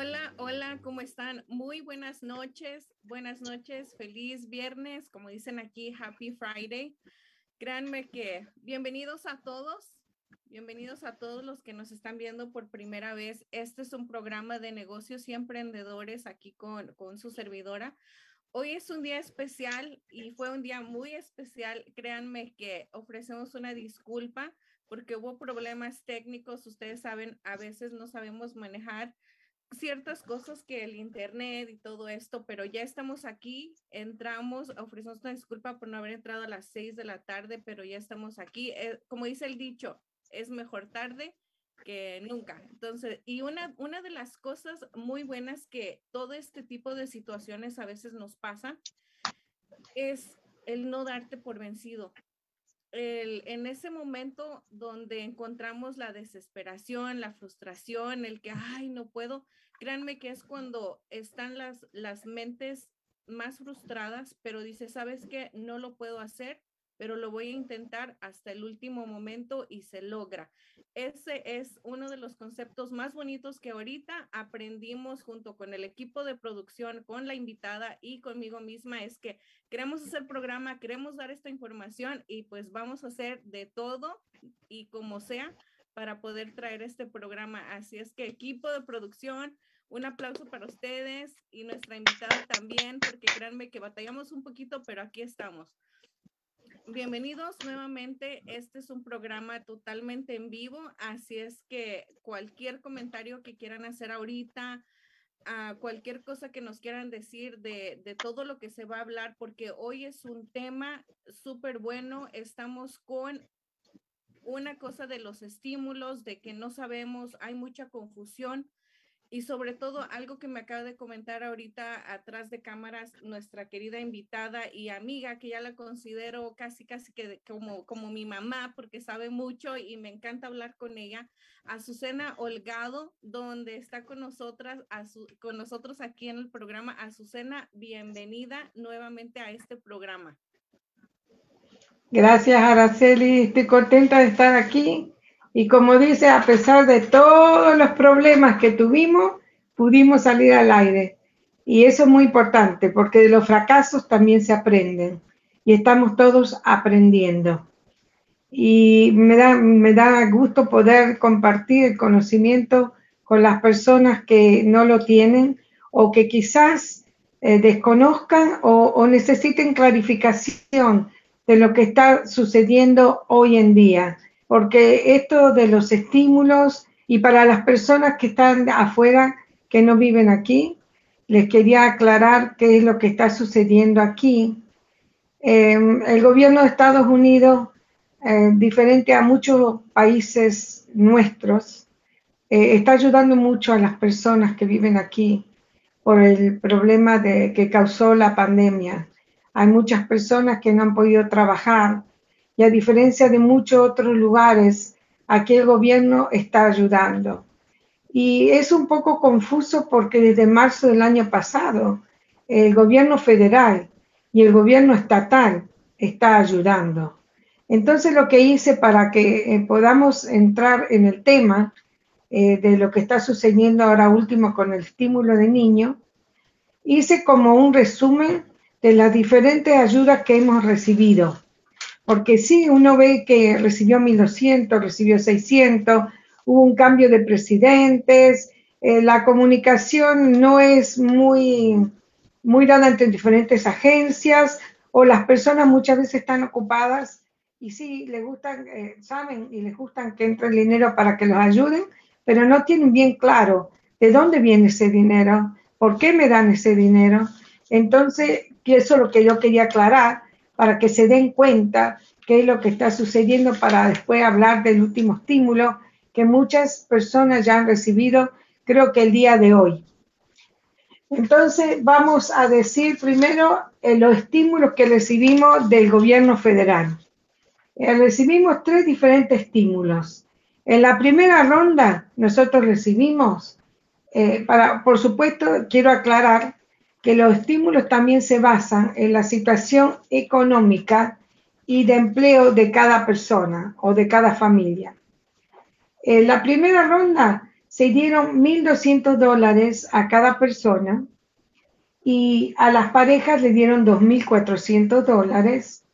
Hola, hola, ¿cómo están? Muy buenas noches, buenas noches, feliz viernes, como dicen aquí, Happy Friday. Créanme que bienvenidos a todos, bienvenidos a todos los que nos están viendo por primera vez. Este es un programa de negocios y emprendedores aquí con, con su servidora. Hoy es un día especial y fue un día muy especial. Créanme que ofrecemos una disculpa porque hubo problemas técnicos. Ustedes saben, a veces no sabemos manejar ciertas cosas que el internet y todo esto, pero ya estamos aquí, entramos, ofrecemos una disculpa por no haber entrado a las seis de la tarde, pero ya estamos aquí. Eh, como dice el dicho, es mejor tarde que nunca. Entonces, y una, una de las cosas muy buenas que todo este tipo de situaciones a veces nos pasa es el no darte por vencido. El, en ese momento donde encontramos la desesperación, la frustración, el que, ay, no puedo, créanme que es cuando están las, las mentes más frustradas, pero dice, ¿sabes qué? No lo puedo hacer, pero lo voy a intentar hasta el último momento y se logra. Ese es uno de los conceptos más bonitos que ahorita aprendimos junto con el equipo de producción, con la invitada y conmigo misma, es que queremos hacer programa, queremos dar esta información y pues vamos a hacer de todo y como sea para poder traer este programa. Así es que equipo de producción, un aplauso para ustedes y nuestra invitada también, porque créanme que batallamos un poquito, pero aquí estamos. Bienvenidos nuevamente. Este es un programa totalmente en vivo, así es que cualquier comentario que quieran hacer ahorita, a cualquier cosa que nos quieran decir de, de, todo lo que se va a hablar, porque hoy es un tema súper bueno. Estamos con una cosa de los estímulos, de que no sabemos, hay mucha confusión y sobre todo algo que me acaba de comentar ahorita atrás de cámaras nuestra querida invitada y amiga que ya la considero casi casi que como como mi mamá porque sabe mucho y me encanta hablar con ella Azucena Holgado donde está con nosotras con nosotros aquí en el programa. Azucena bienvenida nuevamente a este programa. Gracias Araceli. Estoy contenta de estar aquí y como dice, a pesar de todos los problemas que tuvimos, pudimos salir al aire. Y eso es muy importante, porque de los fracasos también se aprenden. Y estamos todos aprendiendo. Y me da, me da gusto poder compartir el conocimiento con las personas que no lo tienen o que quizás eh, desconozcan o, o necesiten clarificación de lo que está sucediendo hoy en día porque esto de los estímulos y para las personas que están afuera, que no viven aquí, les quería aclarar qué es lo que está sucediendo aquí. Em, el gobierno de Estados Unidos, eh, diferente a muchos países nuestros, eh, está ayudando mucho a las personas que viven aquí por el problema que causó la pandemia. Hay muchas personas que no han podido trabajar y a diferencia de muchos otros lugares, aquí el gobierno está ayudando. Y es un poco confuso porque desde marzo del año pasado el gobierno federal y el gobierno estatal está ayudando. Entonces lo que hice para que eh, podamos entrar en el tema eh, de lo que está sucediendo ahora último con el estímulo de niño, hice como un resumen de las diferentes ayudas que hemos recibido. Porque sí, uno ve que recibió 1.200, recibió 600, hubo un cambio de presidentes, eh, la comunicación no es muy, muy dada entre diferentes agencias o las personas muchas veces están ocupadas y sí, les gustan, eh, saben y les gustan que entre el dinero para que los ayuden, pero no tienen bien claro de dónde viene ese dinero, por qué me dan ese dinero. Entonces, eso es lo que yo quería aclarar para que se den cuenta qué es lo que está sucediendo para después hablar del último estímulo que muchas personas ya han recibido, creo que el día de hoy. Entonces, vamos a decir primero eh, los estímulos que recibimos del gobierno federal. Eh, recibimos tres diferentes estímulos. En la primera ronda nosotros recibimos, eh, para, por supuesto, quiero aclarar que los estímulos también se basan en la situación económica y de empleo de cada persona o de cada familia. En la primera ronda se dieron 1.200 dólares a cada persona y a las parejas le dieron 2.400 dólares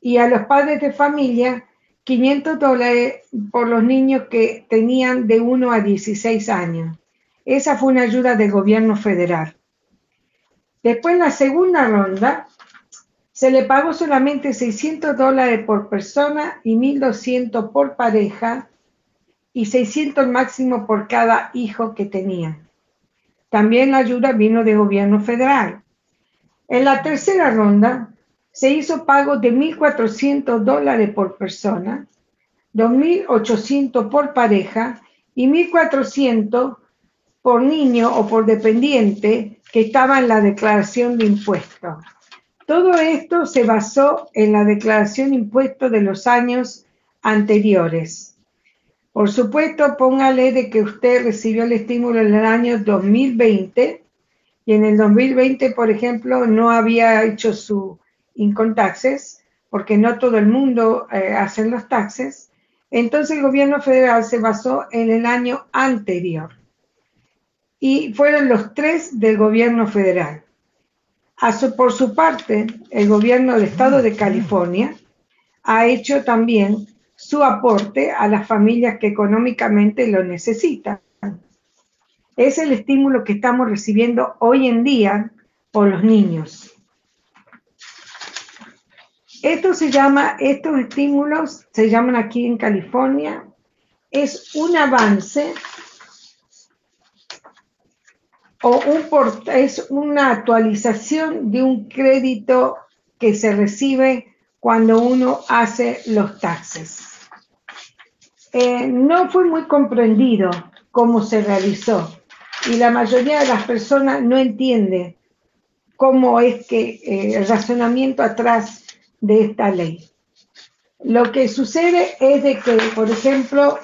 y a los padres de familia 500 dólares por los niños que tenían de 1 a 16 años. Esa fue una ayuda del gobierno federal. Después, en la segunda ronda, se le pagó solamente 600 dólares por persona y 1.200 por pareja y 600 máximo por cada hijo que tenían. También la ayuda vino del gobierno federal. En la tercera ronda, se hizo pago de 1.400 dólares por persona, 2.800 por pareja y 1.400 por niño o por dependiente que estaba en la declaración de impuestos. Todo esto se basó en la declaración de impuestos de los años anteriores. Por supuesto, póngale de que usted recibió el estímulo en el año 2020 y en el 2020, por ejemplo, no había hecho su income taxes, porque no todo el mundo eh, hace los taxes. Entonces el gobierno federal se basó en el año anterior y fueron los tres del gobierno federal. por su parte, el gobierno del estado de California ha hecho también su aporte a las familias que económicamente lo necesitan. Es el estímulo que estamos recibiendo hoy en día por los niños. Esto se llama, estos estímulos se llaman aquí en California, es un avance o un es una actualización de un crédito que se recibe cuando uno hace los taxes. Eh, no fue muy comprendido cómo se realizó y la mayoría de las personas no entiende cómo es que eh, el razonamiento atrás de esta ley. Lo que sucede es de que, por ejemplo,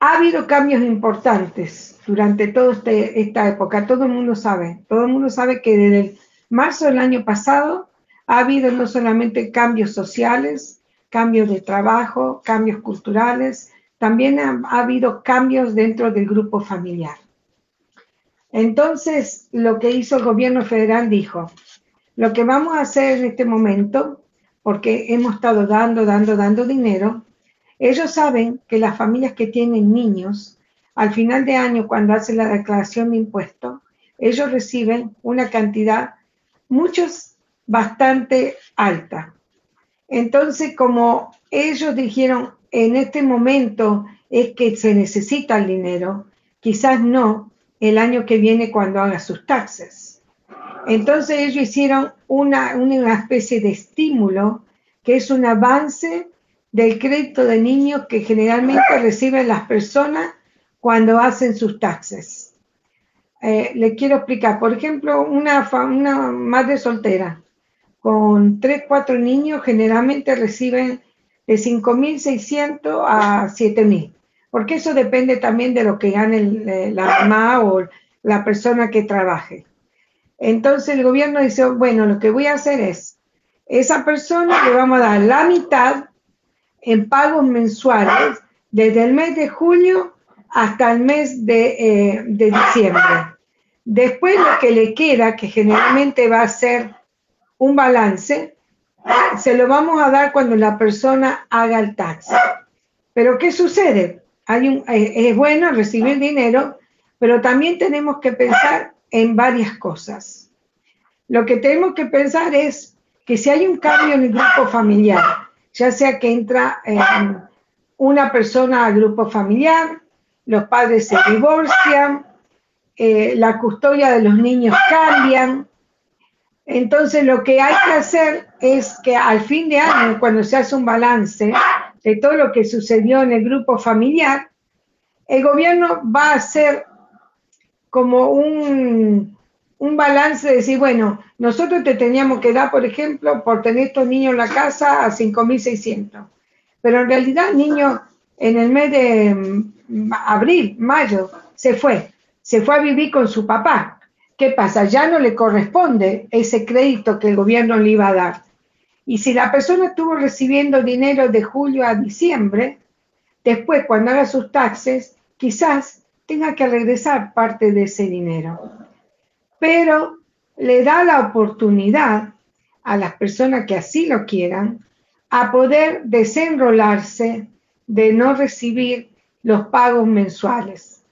ha habido cambios importantes durante toda este, esta época. Todo el mundo sabe, todo el mundo sabe que desde marzo del año pasado ha habido no solamente cambios sociales, cambios de trabajo, cambios culturales, también ha habido cambios dentro del grupo familiar. Entonces, lo que hizo el gobierno federal dijo, lo que vamos a hacer en este momento, porque hemos estado dando, dando, dando dinero, ellos saben que las familias que tienen niños, al final de año, cuando hacen la declaración de impuestos, ellos reciben una cantidad, muchos bastante alta. Entonces, como ellos dijeron, en este momento es que se necesita el dinero, quizás no el año que viene cuando haga sus taxes. Entonces ellos hicieron una, una especie de estímulo que es un avance del crédito de niños que generalmente reciben las personas cuando hacen sus taxes. Eh, le quiero explicar, por ejemplo, una, madre soltera con 3, 4 niños generalmente reciben de 5.600 a 7.000, porque eso depende también de lo que gane la mamá o la persona que trabaje. Entonces el gobierno dice, bueno, lo que voy a hacer es, esa persona le vamos a dar la mitad en pagos mensuales desde el mes de julio hasta el mes de, eh, de diciembre. Después lo que le queda, que generalmente va a ser un balance, se lo vamos a dar cuando la persona haga el tax. Pero ¿qué sucede? Hay un, eh, es bueno recibir dinero, pero también tenemos que pensar en varias cosas. Lo que tenemos que pensar es que si hay un cambio en el grupo familiar, ya sea que entra una persona al grupo familiar, los padres se divorcian, eh, la custodia de los niños cambian, entonces, lo que hay que hacer es que al fin de año, cuando se hace un balance de todo lo que sucedió en el grupo familiar, el gobierno va a hacer como un, balance de decir, bueno, nosotros te teníamos que dar, por ejemplo, por tener estos niños en la casa a 5.600. Pero en realidad, niño en el mes de abril, mayo, se fue. Se fue a vivir con su papá. ¿Qué pasa? Ya no le corresponde ese crédito que el gobierno le iba a dar. Y si la persona estuvo recibiendo dinero de julio a diciembre, después cuando haga sus taxes, quizás tenga que regresar parte de ese dinero. Pero le da la oportunidad a las personas que así lo quieran a poder desenrolarse de no recibir los pagos mensuales.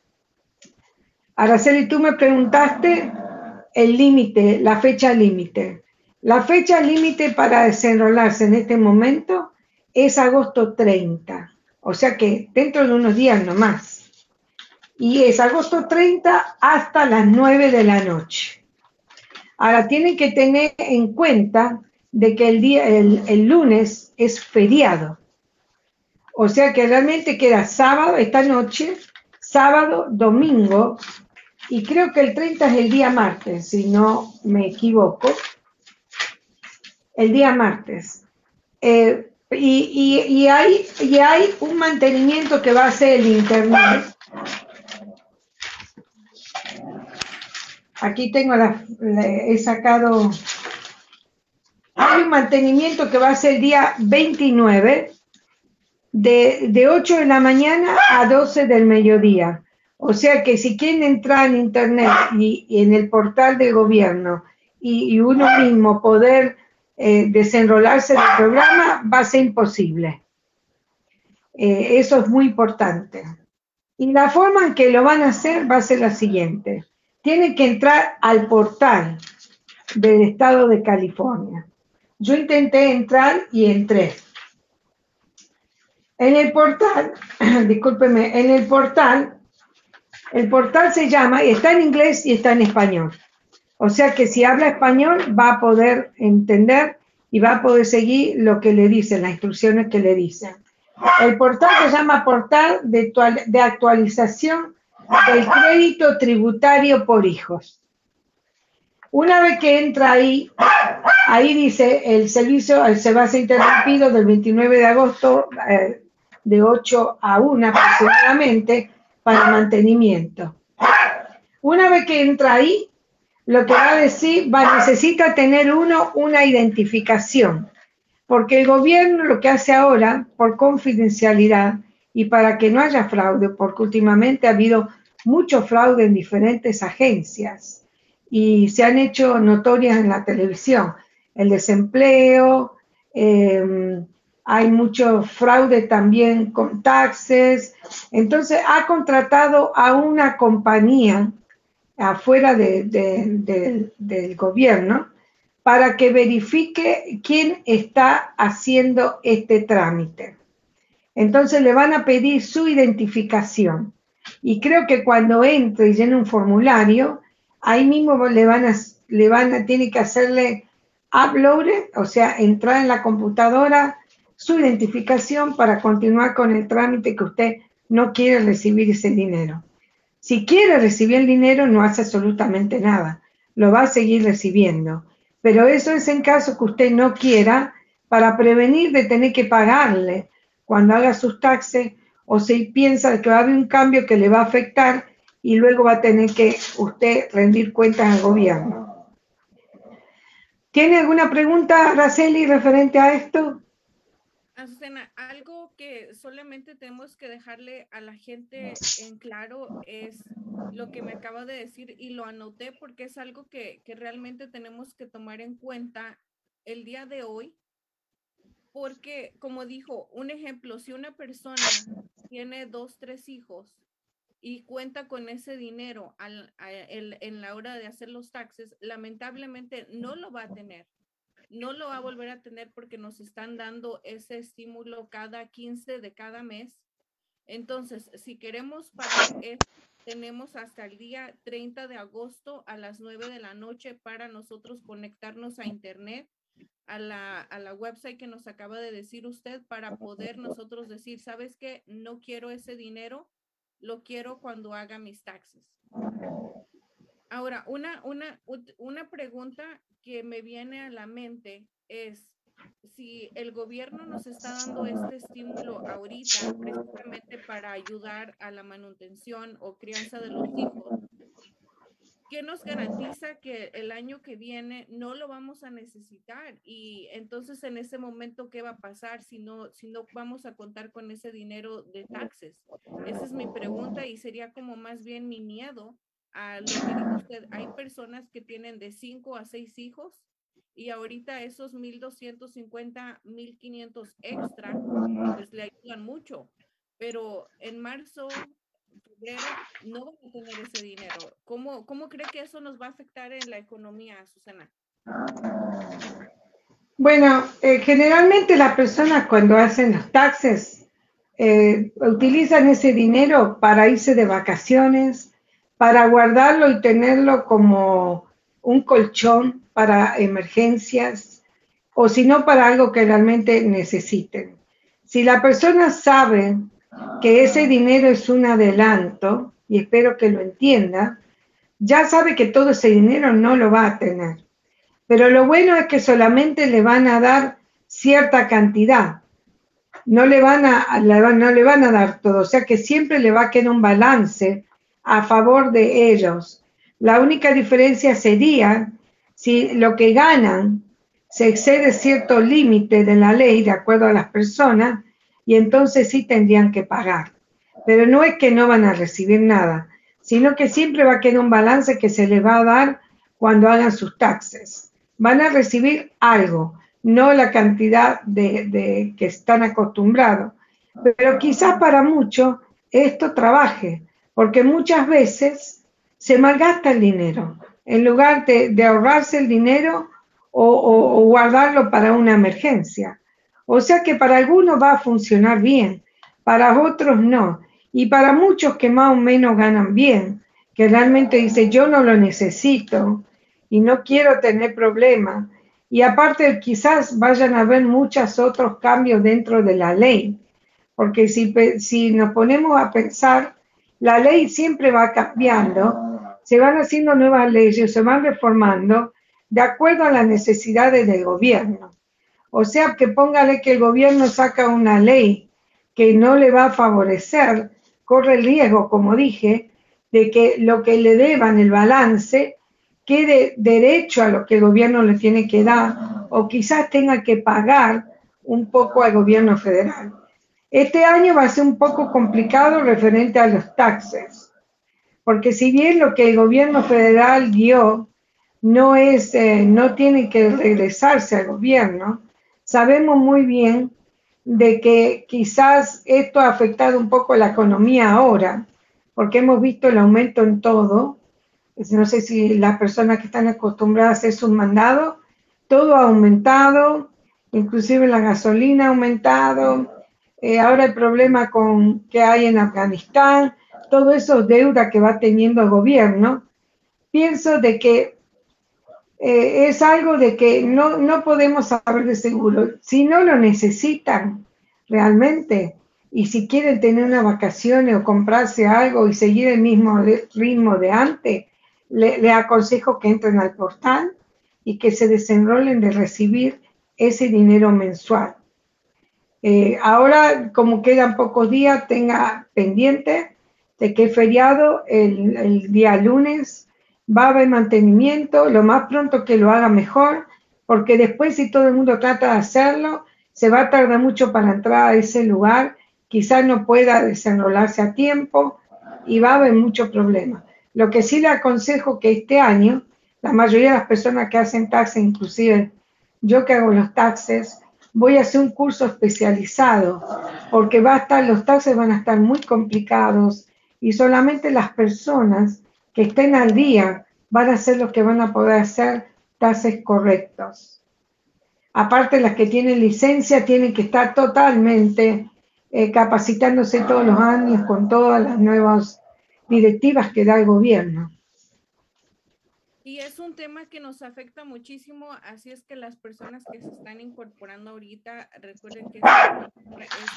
Araceli, tú me preguntaste el límite, la fecha límite. La fecha límite para desenrolarse en este momento es agosto 30, o sea que dentro de unos días nomás. Y es agosto 30 hasta las 9 de la noche. Ahora tienen que tener en cuenta de que el, día, el, el lunes es feriado. O sea que realmente queda sábado, esta noche, sábado, domingo y creo que el 30 es el día martes, si no me equivoco. El día martes. Eh, y, hay, y hay un mantenimiento que va a hacer el Internet. Aquí tengo la, he sacado. Hay un mantenimiento que va a ser el día 29 de, de 8 de la mañana a 12 del mediodía. O sea que si quieren entrar en Internet y, en el portal del gobierno y, uno mismo poder eh, desenrolarse del programa, va a ser imposible. Eh, eso es muy importante. Y la forma en que lo van a hacer va a ser la siguiente. Tienen que entrar al portal del estado de California. Yo intenté entrar y entré. En el portal, discúlpeme, en el portal el portal se llama, y está en inglés y está en español. O sea que si habla español va a poder entender y va a poder seguir lo que le dicen, las instrucciones que le dicen. El portal se llama Portal de, Actualización del Crédito Tributario por Hijos. Una vez que entra ahí, ahí dice el servicio se va a ser interrumpido del 29 de agosto eh, de 8 a 1 aproximadamente para mantenimiento. Una vez que entra ahí, lo que va a decir, va, necesita tener uno una identificación, porque el gobierno lo que hace ahora, por confidencialidad y para que no haya fraude, porque últimamente ha habido mucho fraude en diferentes agencias y se han hecho notorias en la televisión, el desempleo, eh, hay mucho fraude también con taxes. Entonces ha contratado a una compañía afuera del gobierno para que verifique quién está haciendo este trámite. Entonces le van a pedir su identificación. Y creo que cuando entre y llene un formulario, ahí mismo le van a, le van a, tiene que hacerle upload, o sea, entrar en la computadora su identificación para continuar con el trámite que usted no quiere recibir ese dinero. Si quiere recibir el dinero, no hace absolutamente nada, lo va a seguir recibiendo. Pero eso es en caso que usted no quiera para prevenir de tener que pagarle cuando haga sus taxes o si piensa que va a haber un cambio que le va a afectar y luego va a tener que usted rendir cuentas al gobierno. ¿Tiene alguna pregunta, Araceli, referente a esto? Azucena, algo que solamente tenemos que dejarle a la gente en claro es lo que me acaba de decir y lo anoté porque es algo que, que realmente tenemos que tomar en cuenta el día de hoy porque, como dijo, un ejemplo, si una persona tiene dos, tres hijos y cuenta con ese dinero en la hora de hacer los taxes, lamentablemente no lo va a tener. No lo va a volver a tener porque nos están dando ese estímulo cada 15 de cada mes. Entonces, si queremos pagar tenemos hasta el día 30 de agosto a las 9 de la noche para nosotros conectarnos a Internet a la, a la website que nos acaba de decir usted para poder nosotros decir, ¿sabes qué? No quiero ese dinero, lo quiero cuando haga mis taxes. Ahora, una, una, una pregunta que me viene a la mente es si el gobierno nos está dando este estímulo ahorita precisamente para ayudar a la manutención o crianza de los hijos, ¿qué nos garantiza que el año que viene no lo vamos a necesitar? Y entonces en ese momento, ¿qué va a pasar si no, si no vamos a contar con ese dinero de taxes? Esa es mi pregunta y sería como más bien mi miedo a lo que dijo usted. Hay personas que tienen de 5 a 6 hijos y ahorita esos 1.250, 1.500 extra, pues le ayudan mucho. Pero en marzo, no van a tener ese dinero. ¿Cómo, ¿Cómo cree que eso nos va a afectar en la economía, Susana? Bueno, eh, generalmente las personas cuando hacen los taxes eh, utilizan ese dinero para irse de vacaciones, para guardarlo y tenerlo como un colchón para emergencias o si no para algo que realmente necesiten. Si la persona sabe que ese dinero es un adelanto, y espero que lo entienda, ya sabe que todo ese dinero no lo va a tener. Pero lo bueno es que solamente le van a dar cierta cantidad. No le van a, no le van a dar todo, o sea que siempre le va a quedar un balance a favor de ellos. La única diferencia sería si lo que ganan se excede cierto límite de la ley de acuerdo a las personas, y entonces sí tendrían que pagar. Pero no es que no van a recibir nada, sino que siempre va a quedar un balance que se les va a dar cuando hagan sus taxes. Van a recibir algo, no la cantidad de, que están acostumbrados. Pero quizás para muchos esto trabaje, porque muchas veces se malgasta el dinero. En lugar de, ahorrarse el dinero o guardarlo para una emergencia. O sea que para algunos va a funcionar bien, para otros no. Y para muchos que más o menos ganan bien, que realmente dice yo no lo necesito y no quiero tener problemas. Y aparte quizás vayan a haber muchos otros cambios dentro de la ley, porque si, si nos ponemos a pensar, la ley siempre va cambiando, se van haciendo nuevas leyes, se van reformando de acuerdo a las necesidades del gobierno. O sea, que póngale que el gobierno saca una ley que no le va a favorecer, corre el riesgo, como dije, de que lo que le deban, el balance, quede derecho a lo que el gobierno le tiene que dar o quizás tenga que pagar un poco al gobierno federal. Este año va a ser un poco complicado referente a los taxes, porque si bien lo que el gobierno federal dio no es, eh, no tiene que regresarse al gobierno, sabemos muy bien de que quizás esto ha afectado un poco la economía ahora, porque hemos visto el aumento en todo. No sé si las personas que están acostumbradas a hacer sus mandados todo ha aumentado, inclusive la gasolina ha aumentado, eh, ahora el problema con que hay en Afganistán, todo eso deuda que va teniendo el gobierno, pienso de que eh, es algo de que no, no podemos saber de seguro. Si no lo necesitan realmente y si quieren tener una vacación o comprarse algo y seguir el mismo ritmo de antes, le, aconsejo que entren al portal y que se desenrolen de recibir ese dinero mensual. Eh, ahora, como quedan pocos días, tenga pendiente de que feriado el, el día lunes va a haber mantenimiento, lo más pronto que lo haga mejor, porque después si todo el mundo trata de hacerlo, se va a tardar mucho para entrar a ese lugar, quizás no pueda desenrolarse a tiempo y va a haber mucho problema. Lo que sí le aconsejo que este año, la mayoría de las personas que hacen taxes, inclusive yo que hago los taxes, voy a hacer un curso especializado, porque va a estar, los taxes van a estar muy complicados y solamente las personas que estén al día van a ser los que van a poder hacer tases correctos. Aparte, las que tienen licencia tienen que estar totalmente eh, capacitándose todos los años con todas las nuevas directivas que da el gobierno. Y es un tema que nos afecta muchísimo, así es que las personas que se están incorporando ahorita, recuerden que es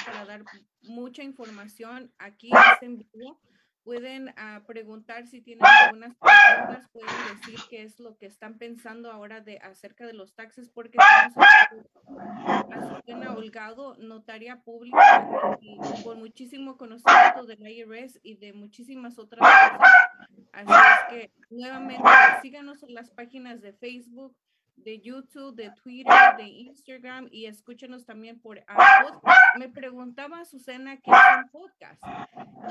para dar mucha información aquí en vivo pueden uh, preguntar si tienen algunas preguntas, pueden decir qué es lo que están pensando ahora de acerca de los taxes, porque tenemos a Holgado, notaria pública y con muchísimo conocimiento del IRS y de muchísimas otras cosas. Así es que nuevamente síganos en las páginas de Facebook, de YouTube, de Twitter, de Instagram y escúchenos también por podcast. Me preguntaba a Susana qué es un podcast.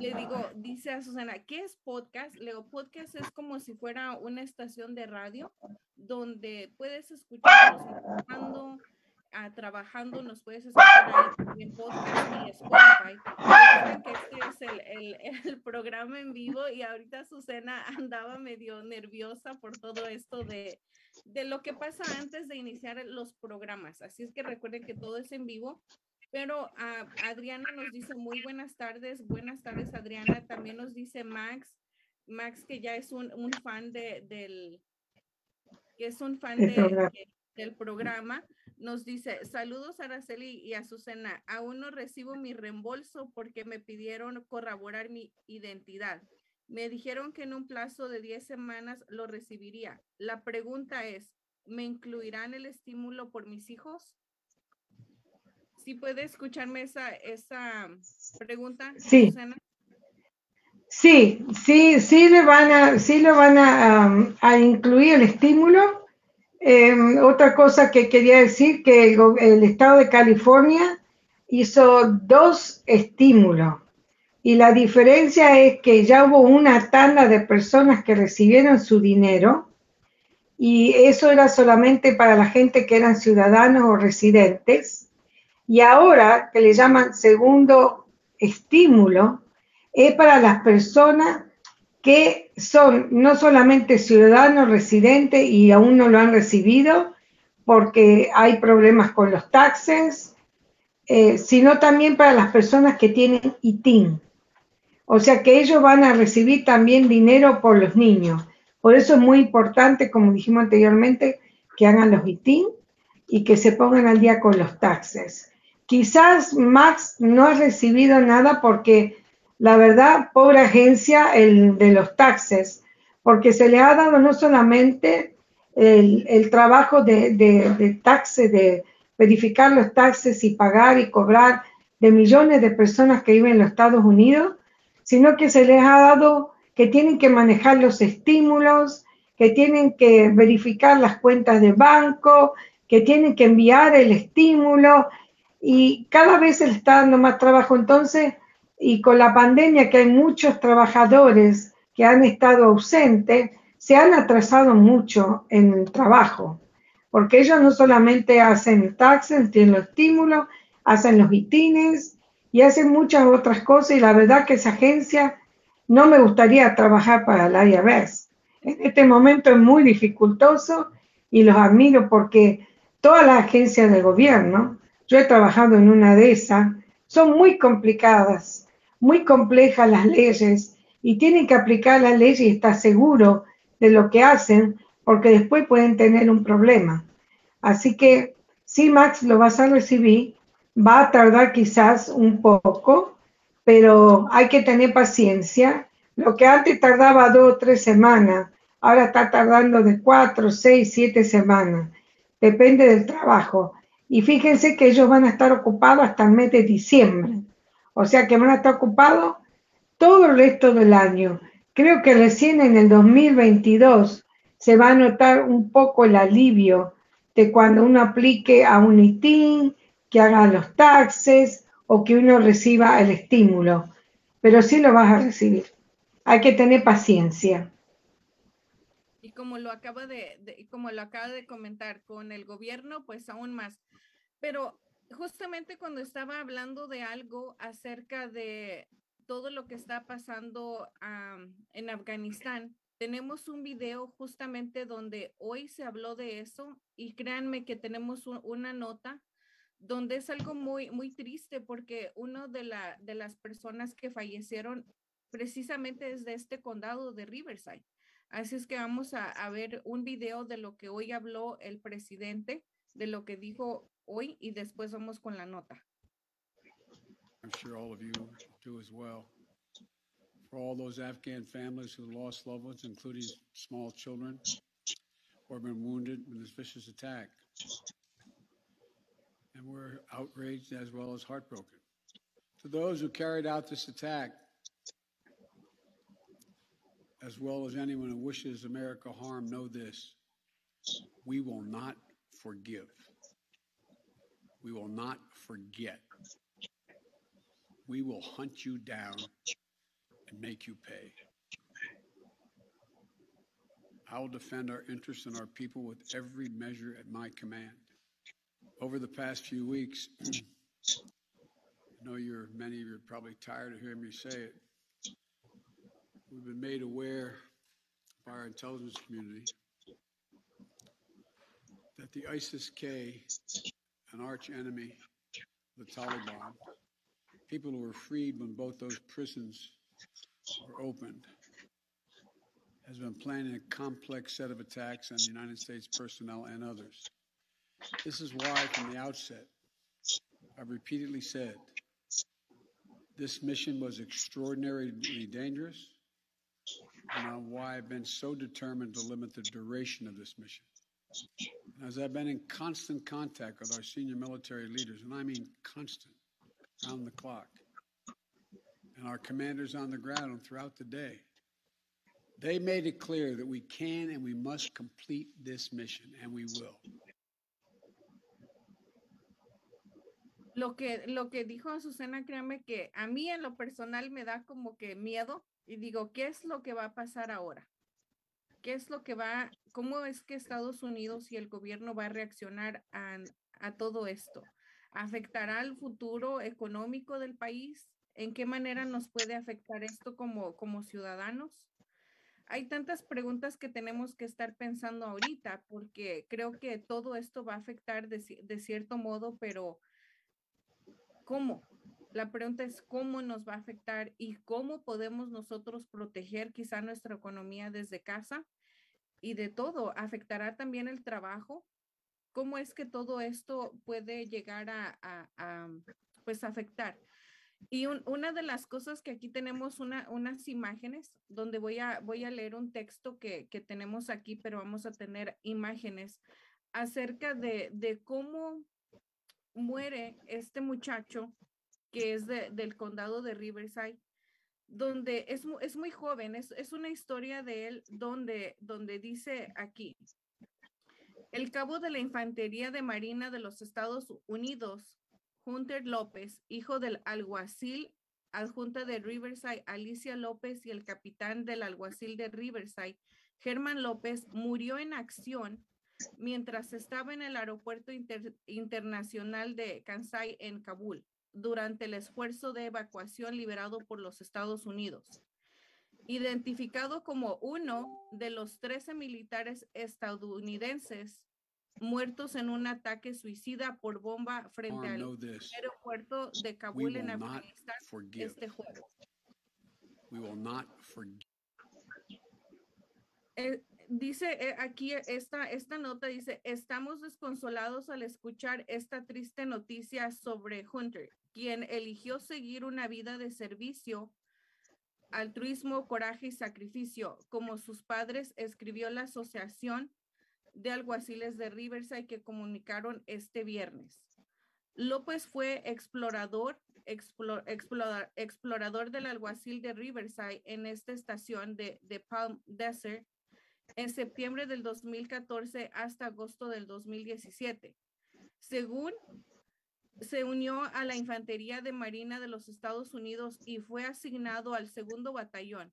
Le digo, dice a Susana, ¿qué es podcast? Le digo, podcast es como si fuera una estación de radio donde puedes escucharnos trabajando, ah, trabajando, nos puedes escuchar en podcast y Spotify. que este es el, el, el programa en vivo y ahorita Susana andaba medio nerviosa por todo esto de de lo que pasa antes de iniciar los programas. Así es que recuerden que todo es en vivo. Pero ah, Adriana nos dice muy buenas tardes. Buenas tardes, Adriana. También nos dice Max. Max, que ya es un, un fan de, del, que es un fan de, del programa, nos dice, saludos a Araceli y a Susana. Aún no recibo mi reembolso porque me pidieron corroborar mi identidad. Me dijeron que en un plazo de 10 semanas lo recibiría. La pregunta es, ¿me incluirán el estímulo por mis hijos? ¿Sí puede escucharme esa, esa pregunta? Sí. Sí, sí, sí le van a, sí le van a, a incluir el estímulo. Em, otra cosa que quería decir que el, el estado de California hizo dos estímulos y la diferencia es que ya hubo una tanda de personas que recibieron su dinero y eso era solamente para la gente que eran ciudadanos o residentes. Y ahora, que le llaman segundo estímulo, es para las personas que son no solamente ciudadanos residentes y aún no lo han recibido porque hay problemas con los taxes, eh, sino también para las personas que tienen ITIN. O sea que ellos van a recibir también dinero por los niños. Por eso es muy importante, como dijimos anteriormente, que hagan los ITIN y que se pongan al día con los taxes. Quizás Max no ha recibido nada porque la verdad, pobre agencia el de los taxes, porque se le ha dado no solamente el, trabajo de, de, de taxes, de verificar los taxes y pagar y cobrar de millones de personas que viven en los Estados Unidos, sino que se les ha dado que tienen que manejar los estímulos, que tienen que verificar las cuentas de banco, que tienen que enviar el estímulo y cada vez se les está dando más trabajo. Entonces, y con la pandemia que hay muchos trabajadores que han estado ausentes, se han atrasado mucho en el trabajo, porque ellos no solamente hacen taxes, tienen los estímulos, hacen los itines, y hacen muchas otras cosas y la verdad que esa agencia no me gustaría trabajar para la IRS. En este momento es muy dificultoso y los admiro porque todas las agencias de gobierno, yo he trabajado en una de esas, son muy complicadas, muy complejas las leyes y tienen que aplicar la ley y estar seguro de lo que hacen porque después pueden tener un problema. Así que si Max lo vas a recibir, va a tardar quizás un poco, pero hay que tener paciencia. Lo que antes tardaba dos o tres semanas, ahora está tardando de cuatro, seis, siete semanas. Depende del trabajo. Y fíjense que ellos van a estar ocupados hasta el mes de diciembre. O sea que van a estar ocupados todo el resto del año. Creo que recién en el 2022 se va a notar un poco el alivio de cuando uno aplique a un ITIN, que haga los taxes o que uno reciba el estímulo. Pero sí lo vas a recibir. Hay que tener paciencia. Y como lo acaba de, como lo acaba de comentar con el gobierno, pues aún más. Pero justamente cuando estaba hablando de algo acerca de todo lo que está pasando en Afganistán, tenemos un video justamente donde hoy se habló de eso y créanme que tenemos una nota donde es algo muy, muy triste porque una de, la, de las personas que fallecieron precisamente es de este condado de Riverside. Así es que vamos a, a ver un video de lo que hoy habló el presidente, de lo que dijo hoy y después vamos con la nota. I'm sure all of you do as well. For all those Afghan families who lost loved ones, including small children, or been wounded in this vicious attack. And we're outraged as well as heartbroken. To those who carried out this attack, as well as anyone who wishes America harm, know this we will not forgive. We will not forget. We will hunt you down and make you pay. I will defend our interests and our people with every measure at my command. Over the past few weeks, I know you're many of you are probably tired of hearing me say it. We've been made aware by our intelligence community that the ISIS K, an arch enemy, the Taliban, people who were freed when both those prisons were opened, has been planning a complex set of attacks on United States personnel and others. This is why, from the outset, I've repeatedly said this mission was extraordinarily dangerous, and why I've been so determined to limit the duration of this mission. As I've been in constant contact with our senior military leaders, and I mean constant, round the clock, and our commanders on the ground and throughout the day, they made it clear that we can and we must complete this mission, and we will. Lo que, lo que dijo Azucena, créanme que a mí en lo personal me da como que miedo y digo, ¿qué es lo que va a pasar ahora? ¿Qué es lo que va, cómo es que Estados Unidos y el gobierno va a reaccionar a, a todo esto? ¿Afectará el futuro económico del país? ¿En qué manera nos puede afectar esto como, como ciudadanos? Hay tantas preguntas que tenemos que estar pensando ahorita porque creo que todo esto va a afectar de, de cierto modo, pero ¿cómo? La pregunta es cómo nos va a afectar y cómo podemos nosotros proteger quizá nuestra economía desde casa y de todo. ¿Afectará también el trabajo? ¿Cómo es que todo esto puede llegar a, a pues afectar? Y un, una de las cosas que aquí tenemos una, unas imágenes donde voy a, voy a leer un texto que, que tenemos aquí, pero vamos a tener imágenes acerca de, de cómo muere este muchacho que es de, del condado de Riverside, donde es, es muy joven, es, es, una historia de él donde, donde dice aquí, el cabo de la Infantería de Marina de los Estados Unidos, Hunter López, hijo del alguacil adjunta de Riverside, Alicia López, y el capitán del alguacil de Riverside, Germán López, murió en acción mientras estaba en el aeropuerto inter, internacional de Kansai en Kabul durante el esfuerzo de evacuación liberado por los Estados Unidos. Identificado como uno de los 13 militares estadounidenses muertos en un ataque suicida por bomba frente al aeropuerto de Kabul en Afganistán forgive. este jueves. We will not forgive. Eh, dice eh, aquí esta, esta nota dice, estamos desconsolados al escuchar esta triste noticia sobre Hunter, quien eligió seguir una vida de servicio, altruismo, coraje y sacrificio, como sus padres, escribió la Asociación de Alguaciles de Riverside que comunicaron este viernes. López fue explorador, explo- explora- explorador del alguacil de Riverside en esta estación de, de Palm Desert en septiembre del 2014 hasta agosto del 2017. Según se unió a la Infantería de Marina de los Estados Unidos y fue asignado al segundo batallón,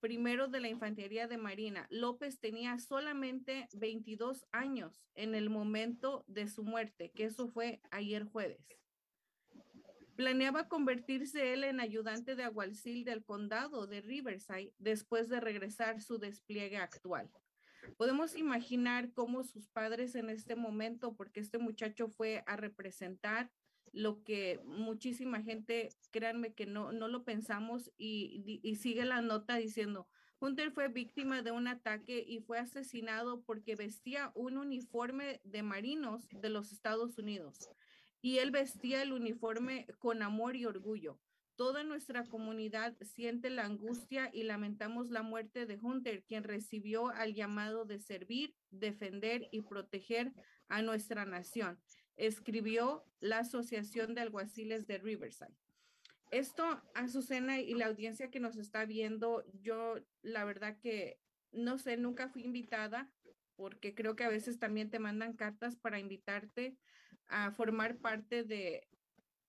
primero de la Infantería de Marina. López tenía solamente 22 años en el momento de su muerte, que eso fue ayer jueves. Planeaba convertirse él en ayudante de aguacil del condado de Riverside después de regresar su despliegue actual. Podemos imaginar cómo sus padres en este momento, porque este muchacho fue a representar lo que muchísima gente, créanme que no, no lo pensamos y, y sigue la nota diciendo, Hunter fue víctima de un ataque y fue asesinado porque vestía un uniforme de marinos de los Estados Unidos y él vestía el uniforme con amor y orgullo. Toda nuestra comunidad siente la angustia y lamentamos la muerte de Hunter, quien recibió al llamado de servir, defender y proteger a nuestra nación, escribió la Asociación de Alguaciles de Riverside. Esto, Azucena y la audiencia que nos está viendo, yo la verdad que no sé, nunca fui invitada porque creo que a veces también te mandan cartas para invitarte a formar parte de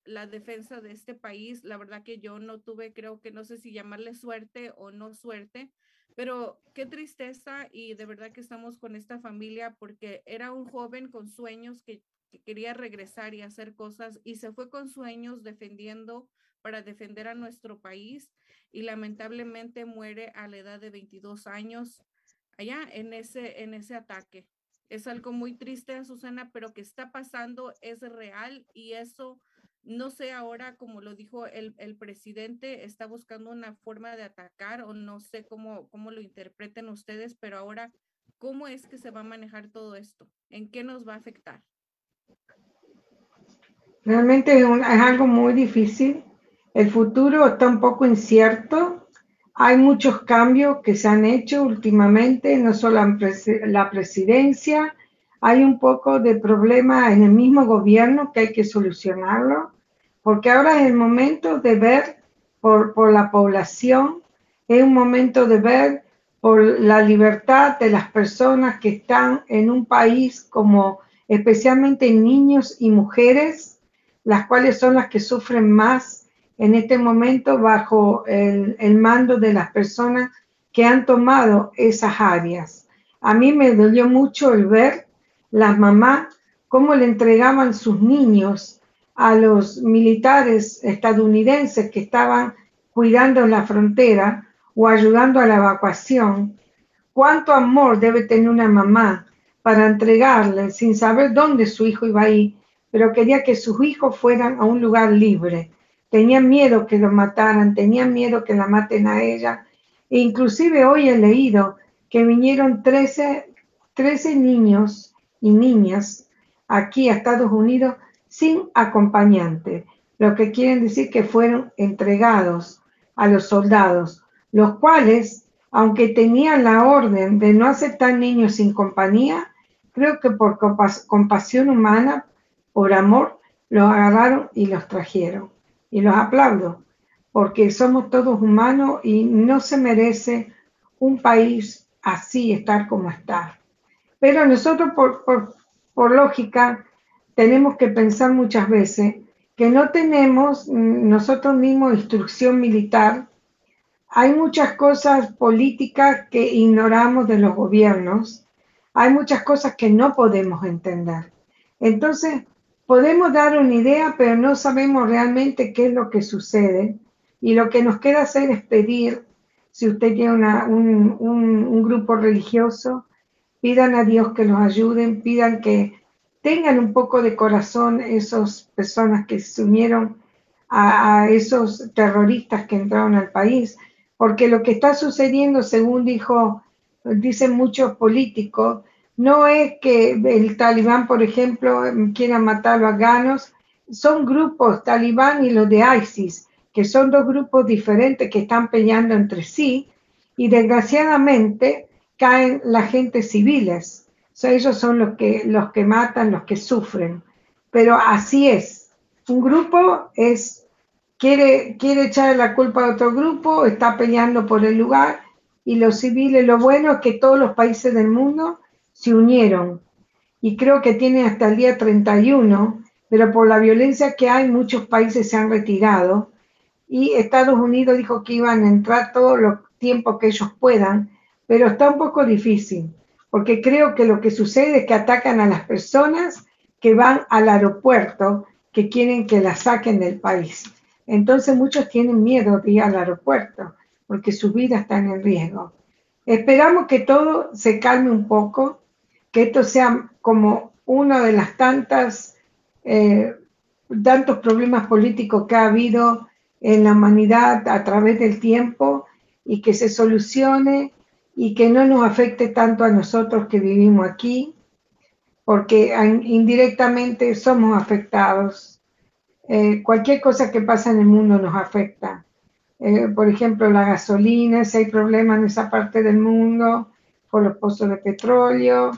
la defensa de este país. La verdad que yo no tuve, creo que no sé si llamarle suerte o no suerte, pero qué tristeza y de verdad que estamos con esta familia porque era un joven con sueños que, que quería regresar y hacer cosas y se fue con sueños defendiendo para defender a nuestro país y lamentablemente muere a la edad de 22 años allá en ese, en ese ataque. Es algo muy triste, Susana, pero que está pasando, es real y eso, no sé ahora, como lo dijo el, el presidente, está buscando una forma de atacar o no sé cómo, cómo lo interpreten ustedes, pero ahora, ¿cómo es que se va a manejar todo esto? ¿En qué nos va a afectar? Realmente es, es algo muy difícil. El futuro está un poco incierto. Hay muchos cambios que se han hecho últimamente, no solo la presidencia, hay un poco de problema en el mismo gobierno que hay que solucionarlo, porque ahora es el momento de ver por, por la población, es un momento de ver por la libertad de las personas que están en un país como especialmente niños y mujeres, las cuales son las que sufren más en este momento bajo el, el mando de las personas que han tomado esas áreas. A mí me dolió mucho el ver las mamás cómo le entregaban sus niños a los militares estadounidenses que estaban cuidando la frontera o ayudando a la evacuación. ¿Cuánto amor debe tener una mamá para entregarle sin saber dónde su hijo iba a ir, pero quería que sus hijos fueran a un lugar libre? Tenían miedo que lo mataran, tenían miedo que la maten a ella. E inclusive hoy he leído que vinieron 13, 13 niños y niñas aquí a Estados Unidos sin acompañante, lo que quieren decir que fueron entregados a los soldados, los cuales, aunque tenían la orden de no aceptar niños sin compañía, creo que por compas- compasión humana, por amor, los agarraron y los trajeron. Y los aplaudo, porque somos todos humanos y no se merece un país así estar como está. Pero nosotros, por, lógica, tenemos que pensar muchas veces que no tenemos nosotros mismos instrucción militar. Hay muchas cosas políticas que ignoramos de los gobiernos. Hay muchas cosas que no podemos entender. Entonces, podemos dar una idea, pero no sabemos realmente qué es lo que sucede. Y lo que nos queda hacer es pedir, si usted tiene un grupo religioso, pidan a Dios que los ayuden, pidan que tengan un poco de corazón esas personas que se unieron a, esos terroristas que entraron al país, porque lo que está sucediendo, según dijo, dicen muchos políticos, no es que el talibán, por ejemplo, quiera matar a los afganos, son grupos talibán y los de ISIS, que son dos grupos diferentes que están peleando entre sí. Y desgraciadamente caen la gente civiles. O ellos son los que, los que matan, los que sufren. Pero así es. Un grupo es, quiere, quiere echar la culpa a otro grupo, está peleando por el lugar y los civiles, lo bueno es que todos los países del mundo se unieron y creo que tienen hasta el día 31, pero por la violencia que hay muchos países se han retirado y Estados Unidos dijo que iban a entrar todo el tiempo que ellos puedan, pero está un poco difícil, porque creo que lo que sucede es que atacan a las personas que van al aeropuerto, que quieren que las saquen del país. Entonces muchos tienen miedo de ir al aeropuerto, porque su vida está en riesgo. Esperamos que todo se calme un poco, que esto sea como uno de las tantas, eh, tantos problemas políticos que ha habido en la humanidad a través del tiempo y que se solucione y que no nos afecte tanto a nosotros que vivimos aquí, porque indirectamente somos afectados. Eh, cualquier cosa que pasa en el mundo nos afecta. Eh, por ejemplo, la gasolina, si hay problemas en esa parte del mundo, por los pozos de petróleo,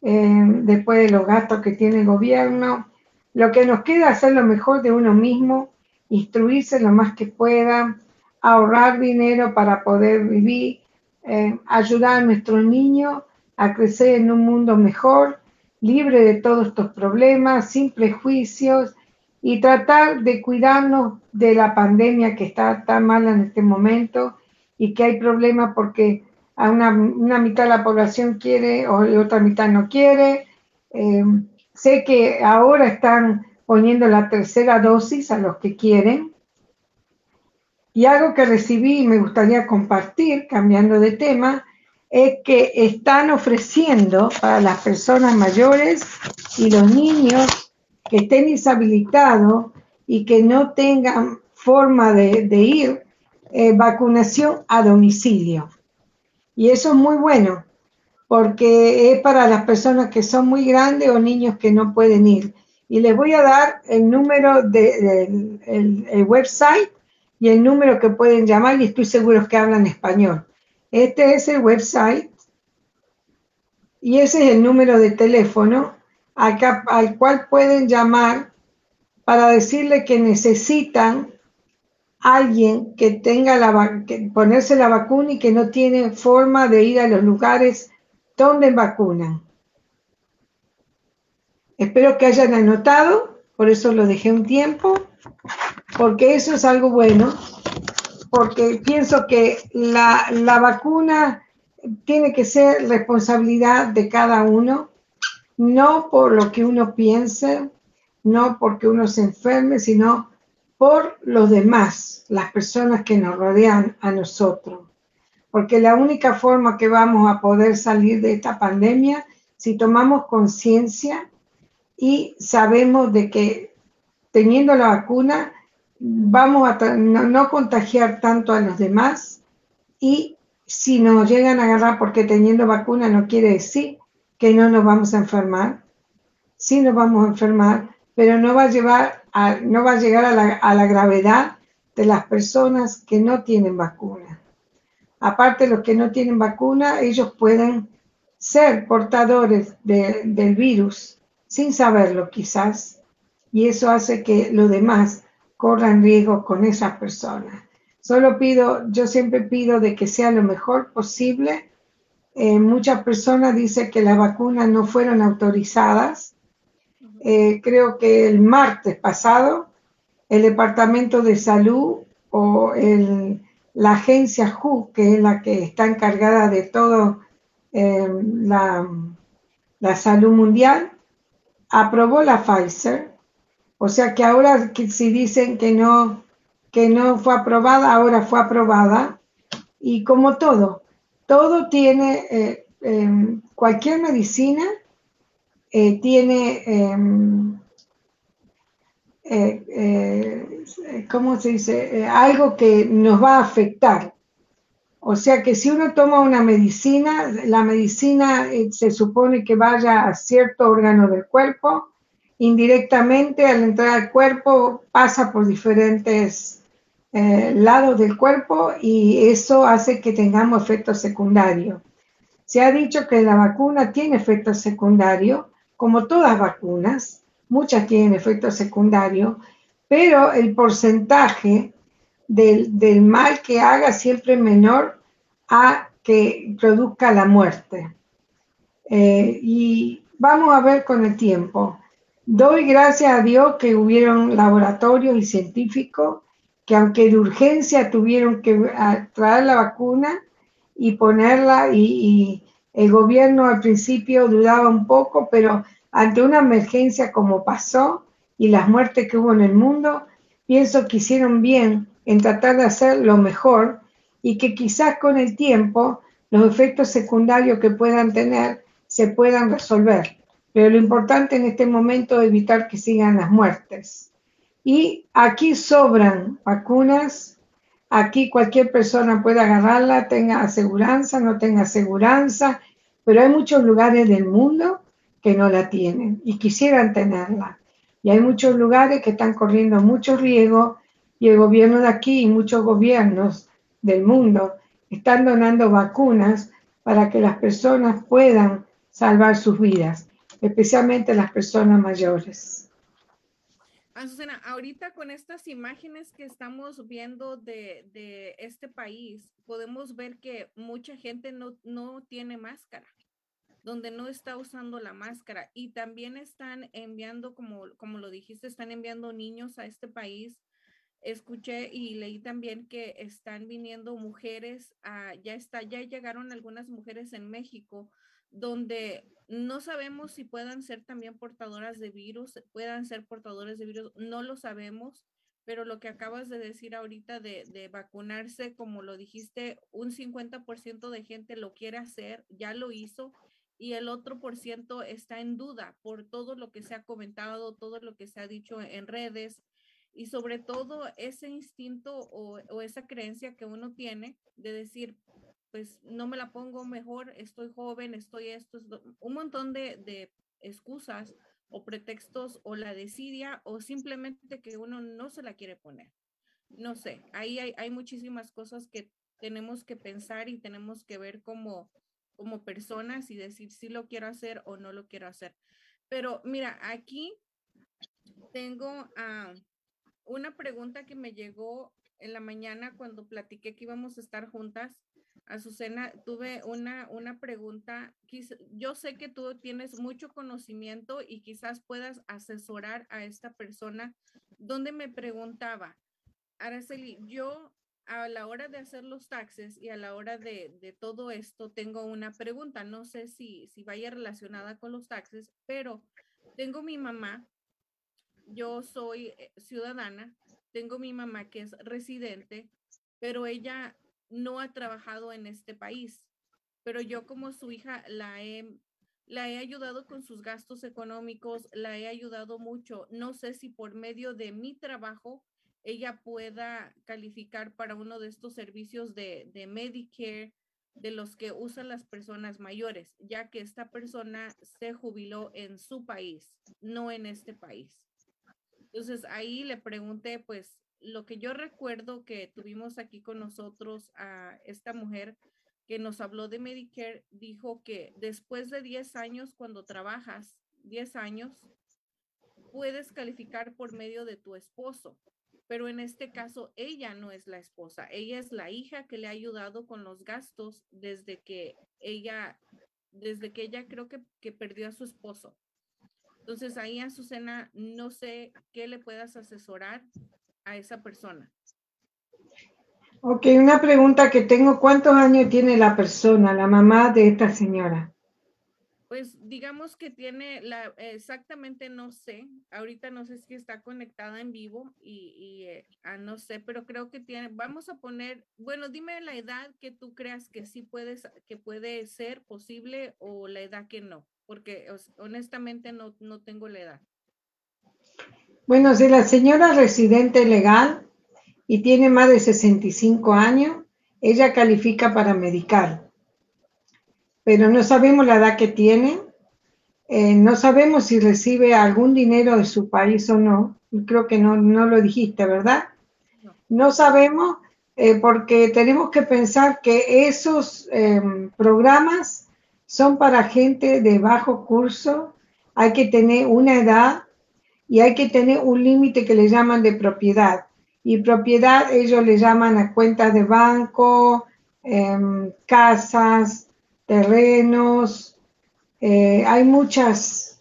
eh, después de los gastos que tiene el gobierno. Lo que nos queda es hacer lo mejor de uno mismo instruirse lo más que pueda, ahorrar dinero para poder vivir, eh, ayudar a nuestros niños a crecer en un mundo mejor, libre de todos estos problemas, sin prejuicios y tratar de cuidarnos de la pandemia que está tan mala en este momento y que hay problemas porque a una, una mitad de la población quiere o otra mitad no quiere. Eh, sé que ahora están poniendo la tercera dosis a los que quieren. Y algo que recibí y me gustaría compartir, cambiando de tema, es que están ofreciendo para las personas mayores y los niños que estén deshabilitados y que no tengan forma de, ir, eh, vacunación a domicilio. Y eso es muy bueno, porque es para las personas que son muy grandes o niños que no pueden ir y les voy a dar el número del de, el, website y el número que pueden llamar y estoy seguro que hablan español. Este es el website y ese es el número de teléfono al, al cual pueden llamar para decirle que necesitan alguien que tenga la ponerse la vacuna y que no tiene forma de ir a los lugares donde vacunan. Espero que hayan anotado, por eso lo dejé un tiempo, porque eso es algo bueno, porque pienso que la, la vacuna tiene que ser responsabilidad de cada uno, no por lo que uno piense, no porque uno se enferme, sino por los demás, las personas que nos rodean a nosotros. Porque la única forma que vamos a poder salir de esta pandemia, si tomamos conciencia y sabemos de que teniendo la vacuna vamos a no, contagiar tanto a los demás y si nos llegan a agarrar porque teniendo vacuna no quiere decir que no nos vamos a enfermar, sí nos vamos a enfermar, pero no va a, llevar no va a llegar a la, gravedad de las personas que no tienen vacuna. Aparte, los que no tienen vacuna, ellos pueden ser portadores de, del virus sin saberlo quizás, y eso hace que los demás corran riesgo con esas personas. Solo pido, yo siempre pido de que sea lo mejor posible. Eh, muchas personas dicen que las vacunas no fueron autorizadas. Eh, creo que el martes pasado el Departamento de Salud o la agencia WHO, que es la que está encargada de todo eh, la salud mundial, aprobó la Pfizer, o sea que ahora si dicen que no, que no fue aprobada, ahora fue aprobada. Y como todo, todo tiene, eh, em, cualquier medicina eh, tiene, em, eh, eh, ¿cómo se dice? algo que nos va a afectar. O sea que si uno toma una medicina, la medicina se supone que vaya a cierto órgano del cuerpo, indirectamente al entrar al cuerpo pasa por diferentes lados del cuerpo y eso hace que tengamos efectos secundarios. Se ha dicho que la vacuna tiene efectos secundarios, como todas vacunas, muchas tienen efectos secundarios, pero el porcentaje del, mal que haga siempre menor a que produzca la muerte. Eh, y vamos a ver con el tiempo. Doy gracias a Dios que hubieron laboratorios y científicos que aunque de urgencia tuvieron que traer la vacuna y ponerla y, el gobierno al principio dudaba un poco, pero ante una emergencia como pasó y las muertes que hubo en el mundo, pienso que hicieron bien en tratar de hacer lo mejor y que quizás con el tiempo los efectos secundarios que puedan tener se puedan resolver. Pero lo importante en este momento es evitar que sigan las muertes. Y aquí sobran vacunas Aquí cualquier persona puede agarrarla, tenga aseguranza, no tenga aseguranza, pero hay muchos lugares del mundo que no la tienen y quisieran tenerla. Y hay muchos lugares que están corriendo mucho riesgo y el gobierno de aquí y muchos gobiernos del mundo están donando vacunas para que las personas puedan salvar sus vidas, especialmente las personas mayores. Azucena, ahorita con estas imágenes que estamos viendo de, de, este país, podemos ver que mucha gente no, no tiene máscara, donde no está usando la máscara y también están enviando, como, como lo dijiste, están enviando niños a este país. Escuché y leí también que están viniendo mujeres, a, ya está, ya llegaron algunas mujeres en México donde no sabemos si puedan ser también portadoras de virus, puedan ser portadores de virus, no lo sabemos, pero lo que acabas de decir ahorita de, vacunarse, como lo dijiste, un 50% de gente lo quiere hacer, ya lo hizo, y el otro por ciento está en duda por todo lo que se ha comentado, todo lo que se ha dicho en redes, y sobre todo ese instinto o, o esa creencia que uno tiene de decir, pues no me la pongo mejor, estoy joven, estoy esto, un montón de, excusas o pretextos o la desidia o simplemente que uno no se la quiere poner. No sé, ahí hay, muchísimas cosas que tenemos que pensar y tenemos que ver como, como personas y decir si lo quiero hacer o no lo quiero hacer. Pero mira, aquí tengo ah, una pregunta que me llegó en la mañana cuando platiqué que íbamos a estar juntas Azucena, tuve una, una pregunta. Yo sé que tú tienes mucho conocimiento y quizás puedas asesorar a esta persona donde me preguntaba, Araceli, yo a la hora de hacer los taxes y a la hora de, de todo esto tengo una pregunta. No sé si, si vaya relacionada con los taxes, pero tengo mi mamá, yo soy eh, ciudadana, tengo mi mamá que es residente, pero ella no ha trabajado en este país, pero yo como su hija la he, la he ayudado con sus gastos económicos, la he ayudado mucho. No sé si por medio de mi trabajo ella pueda calificar para uno de estos servicios de, de Medicare de los que usan las personas mayores, ya que esta persona se jubiló en su país, no en este país. Entonces ahí le pregunté, pues, lo que yo recuerdo que tuvimos aquí con nosotros a esta mujer que nos habló de Medicare, dijo que después de 10 años, cuando trabajas 10 años, puedes calificar por medio de tu esposo. Pero en este caso, ella no es la esposa, ella es la hija que le ha ayudado con los gastos desde que ella, desde que ella creo que, que perdió a su esposo. Entonces ahí, Azucena, no sé qué le puedas asesorar a esa persona. Ok, una pregunta que tengo, ¿cuántos años tiene la persona, la mamá de esta señora? Pues digamos que tiene la, exactamente no sé, ahorita no sé si está conectada en vivo y, y eh, ah, no sé, pero creo que tiene, vamos a poner, bueno, dime la edad que tú creas que sí puedes, que puede ser posible o la edad que no, porque honestamente no, no tengo la edad. Bueno, si la señora residente legal y tiene más de 65 años, ella califica para medical pero no sabemos la edad que tiene, eh, no sabemos si recibe algún dinero de su país o no, creo que no, no lo dijiste, ¿verdad? No sabemos eh, porque tenemos que pensar que esos em, programas son para gente de bajo curso, hay que tener una edad y hay que tener un límite que le llaman de propiedad. Y propiedad ellos le llaman a cuentas de banco, em, casas, terrenos, eh, hay muchas,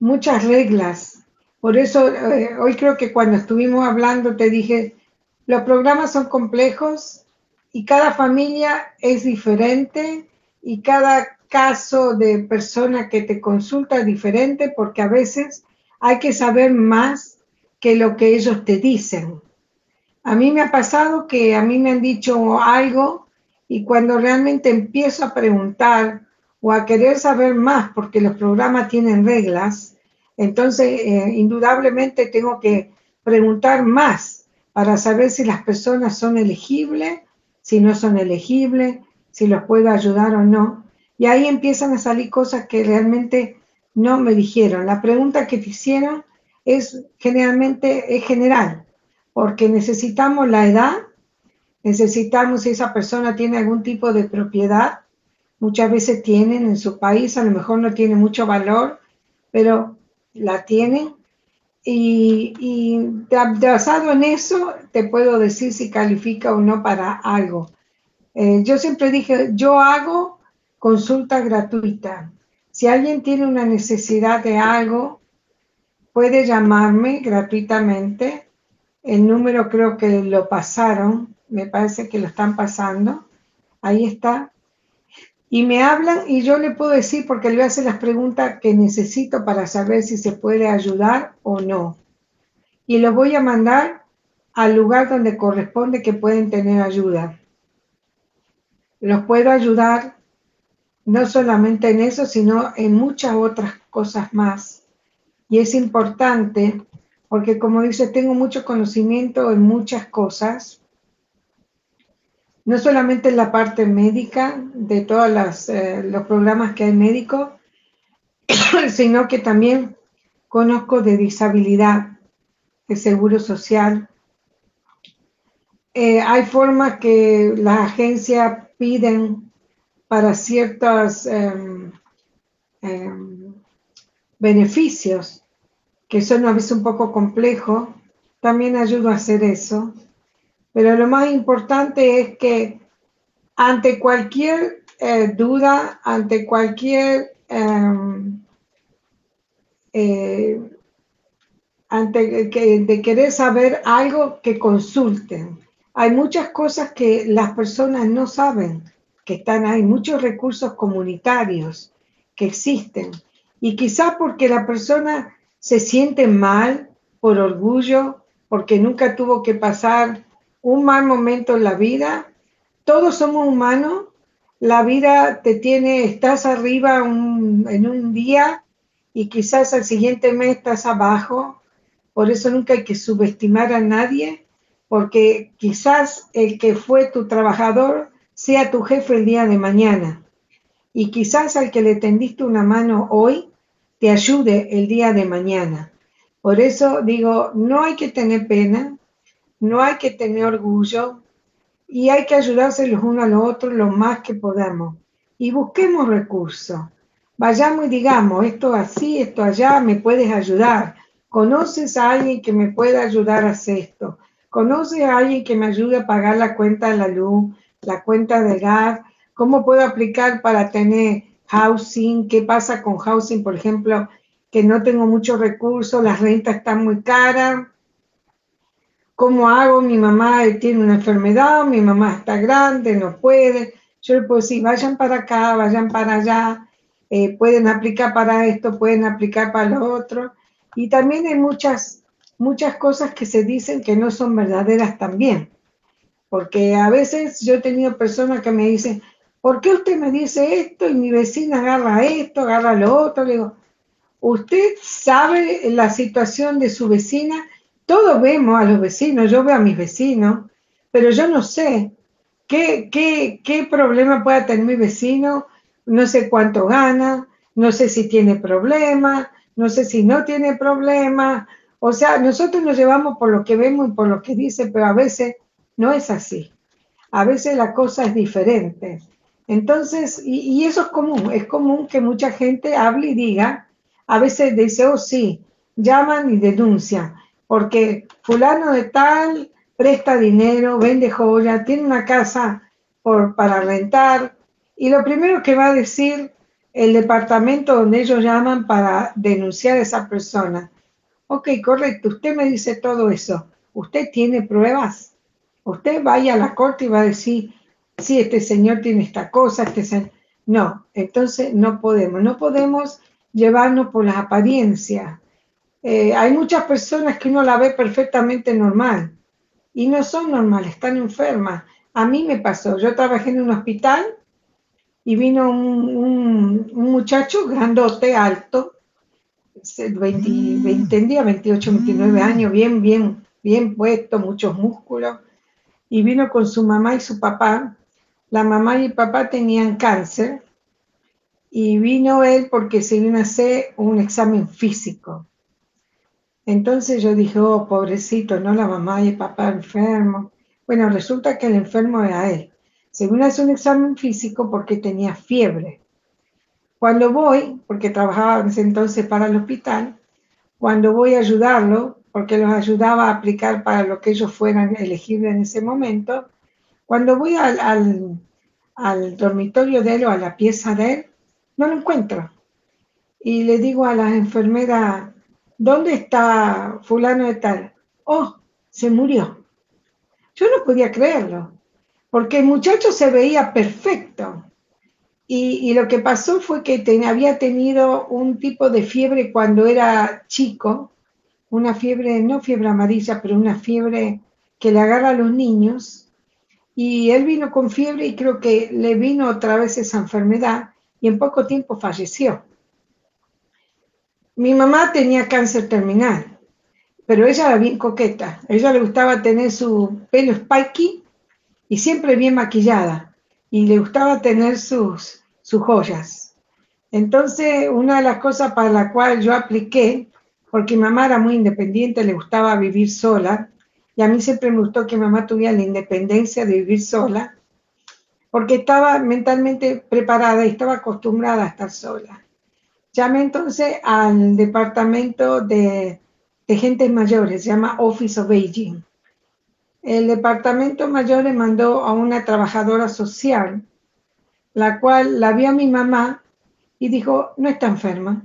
muchas reglas. Por eso eh, hoy creo que cuando estuvimos hablando te dije, los programas son complejos y cada familia es diferente y cada caso de persona que te consulta diferente porque a veces hay que saber más que lo que ellos te dicen. A mí me ha pasado que a mí me han dicho algo y cuando realmente empiezo a preguntar o a querer saber más, porque los programas tienen reglas, entonces eh, indudablemente tengo que preguntar más para saber si las personas son elegibles, si no son elegibles, si los puedo ayudar o no. Y ahí empiezan a salir cosas que realmente no me dijeron. La pregunta que te hicieron es generalmente es general, porque necesitamos la edad, Necesitamos si esa persona tiene algún tipo de propiedad. Muchas veces tienen en su país, a lo mejor no tiene mucho valor, pero la tienen. Y, y basado en eso, te puedo decir si califica o no para algo. Eh, yo siempre dije, yo hago consulta gratuita. Si alguien tiene una necesidad de algo, puede llamarme gratuitamente. El número creo que lo pasaron me parece que lo están pasando. Ahí está. Y me hablan y yo le puedo decir, porque le voy a hacer las preguntas que necesito para saber si se puede ayudar o no. Y lo voy a mandar al lugar donde corresponde que pueden tener ayuda. Los puedo ayudar no solamente en eso, sino en muchas otras cosas más. Y es importante porque, como dice, tengo mucho conocimiento en muchas cosas no solamente en la parte médica de todos eh, los programas que hay médicos, sino que también conozco de disabilidad, de seguro social. Eh, hay formas que las agencias piden para ciertos em, em, beneficios que son a veces un poco complejos. También ayudo a hacer eso. Pero lo más importante es que ante cualquier eh, duda, ante cualquier, em, eh, ante que, de querer saber algo, que consulten. Hay muchas cosas que las personas no saben que están ahí, muchos recursos comunitarios que existen. Y quizás porque la persona se siente mal por orgullo, porque nunca tuvo que pasar un mal momento en la vida. Todos somos humanos. La vida te tiene, estás arriba en un día y quizás al siguiente mes estás abajo. Por eso nunca hay que subestimar a nadie, porque quizás el que fue tu trabajador sea tu jefe el día de mañana. Y quizás al que le tendiste una mano hoy te ayude el día de mañana. Por eso digo, no hay que tener pena, no hay que tener orgullo y hay que ayudarse los unos a los otros lo más que podamos. Y busquemos recursos. Vayamos y digamos, esto así, esto allá, me puedes ayudar. ¿Conoces a alguien que me pueda ayudar a hacer esto? ¿Conoces a alguien que me ayude a pagar la cuenta de la luz, la cuenta de gas? ¿Cómo puedo aplicar para tener housing? ¿Qué pasa con housing, por ejemplo, que no tengo muchos recursos, las rentas están muy caras? ¿Cómo hago? Mi mamá tiene una enfermedad, mi mamá está grande, no puede. Yo le puedo decir, vayan para acá, vayan para allá. eh, pueden aplicar para esto, pueden aplicar para lo otro. Y también hay muchas, muchas cosas que se dicen que no son verdaderas también. Porque a veces yo he tenido personas que me dicen, ¿por qué usted me dice esto y mi vecina agarra esto, agarra lo otro? Le digo, usted sabe la situación de su vecina, todos vemos a los vecinos, yo veo a mis vecinos, pero yo no sé qué, qué, qué problema pueda tener mi vecino, no sé cuánto gana, no sé si tiene problema, no sé si no tiene problema. O sea, nosotros nos llevamos por lo que vemos y por lo que dice, pero a veces no es así. A veces la cosa es diferente. Entonces, y, eso es común, es común que mucha gente hable y diga, a veces dice, oh sí, llaman y denuncian, porque fulano de tal presta dinero, vende joya, tiene una casa para rentar, y lo primero que va a decir el departamento donde ellos llaman para denunciar a esa persona, ok, correcto, usted me dice todo eso, usted tiene pruebas, usted vaya a la corte y va a decir, sí, este señor tiene esta cosa, este señor... No, entonces no podemos, no podemos llevarnos por las apariencias. Eh, hay muchas personas que uno la ve perfectamente normal y no son normales, están enfermas. A mí me pasó, yo trabajé en un hospital y vino un, un, un muchacho grandote, alto, 20, 20, tendría 28, 29 años, bien, bien, bien puesto, muchos músculos, y vino con su mamá y su papá. La mamá y el papá tenían cáncer y vino él porque se vino a hacer un examen físico. Entonces yo dije, oh, pobrecito, ¿no? La mamá y el papá enfermo. Bueno, resulta que el enfermo era él. Según hace un examen físico porque tenía fiebre. Cuando voy, porque trabajaba en ese entonces para el hospital, cuando voy a ayudarlo, porque los ayudaba a aplicar para lo que ellos fueran elegibles en ese momento, cuando voy al, al, dormitorio de él o a la pieza de él, no lo encuentro. Y le digo a las enfermeras, ¿dónde está fulano de tal? Oh, se murió. Yo no podía creerlo porque el muchacho se veía perfecto. Y, y lo que pasó fue que había tenido un tipo de fiebre cuando era chico, una fiebre, no fiebre amarilla, pero una fiebre que le agarra a los niños. Y él vino con fiebre y creo que le vino otra vez esa enfermedad y en poco tiempo falleció. Mi mamá tenía cáncer terminal, pero ella era bien coqueta. Ella le gustaba tener su pelo spiky y siempre bien maquillada y le gustaba tener sus, sus joyas. Entonces, una de las cosas para la cual yo apliqué, porque mi mamá era muy independiente, le gustaba vivir sola, y a mí siempre me gustó que mamá tuviera la independencia de vivir sola, porque estaba mentalmente preparada y estaba acostumbrada a estar sola. Llamé entonces al departamento de, de gentes mayores, se llama Office of Aging el departamento mayor le mandó a una trabajadora social, la cual la vio a mi mamá y dijo, no está enferma.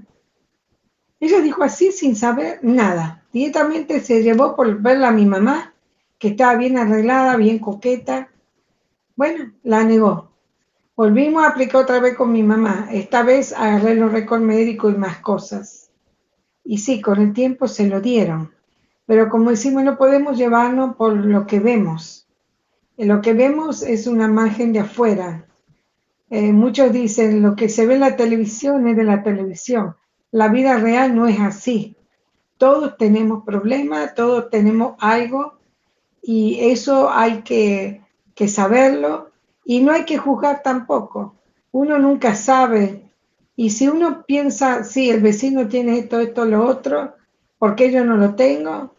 Ella dijo así sin saber nada. Directamente se llevó por verla a mi mamá, que estaba bien arreglada, bien coqueta. Bueno, la negó. Volvimos a aplicar otra vez con mi mamá. Esta vez agarré los récords médicos y más cosas. Y sí, con el tiempo se lo dieron. Pero como decimos, no podemos llevarnos por lo que vemos. Lo que vemos es una imagen de afuera. Eh, muchos dicen, lo que se ve en la televisión es de la televisión. La vida real no es así. Todos tenemos problemas, todos tenemos algo y eso hay que, saberlo y no hay que juzgar tampoco. Uno nunca sabe. Y si uno piensa, sí, el vecino tiene esto, esto, lo otro, ¿por qué yo no lo tengo?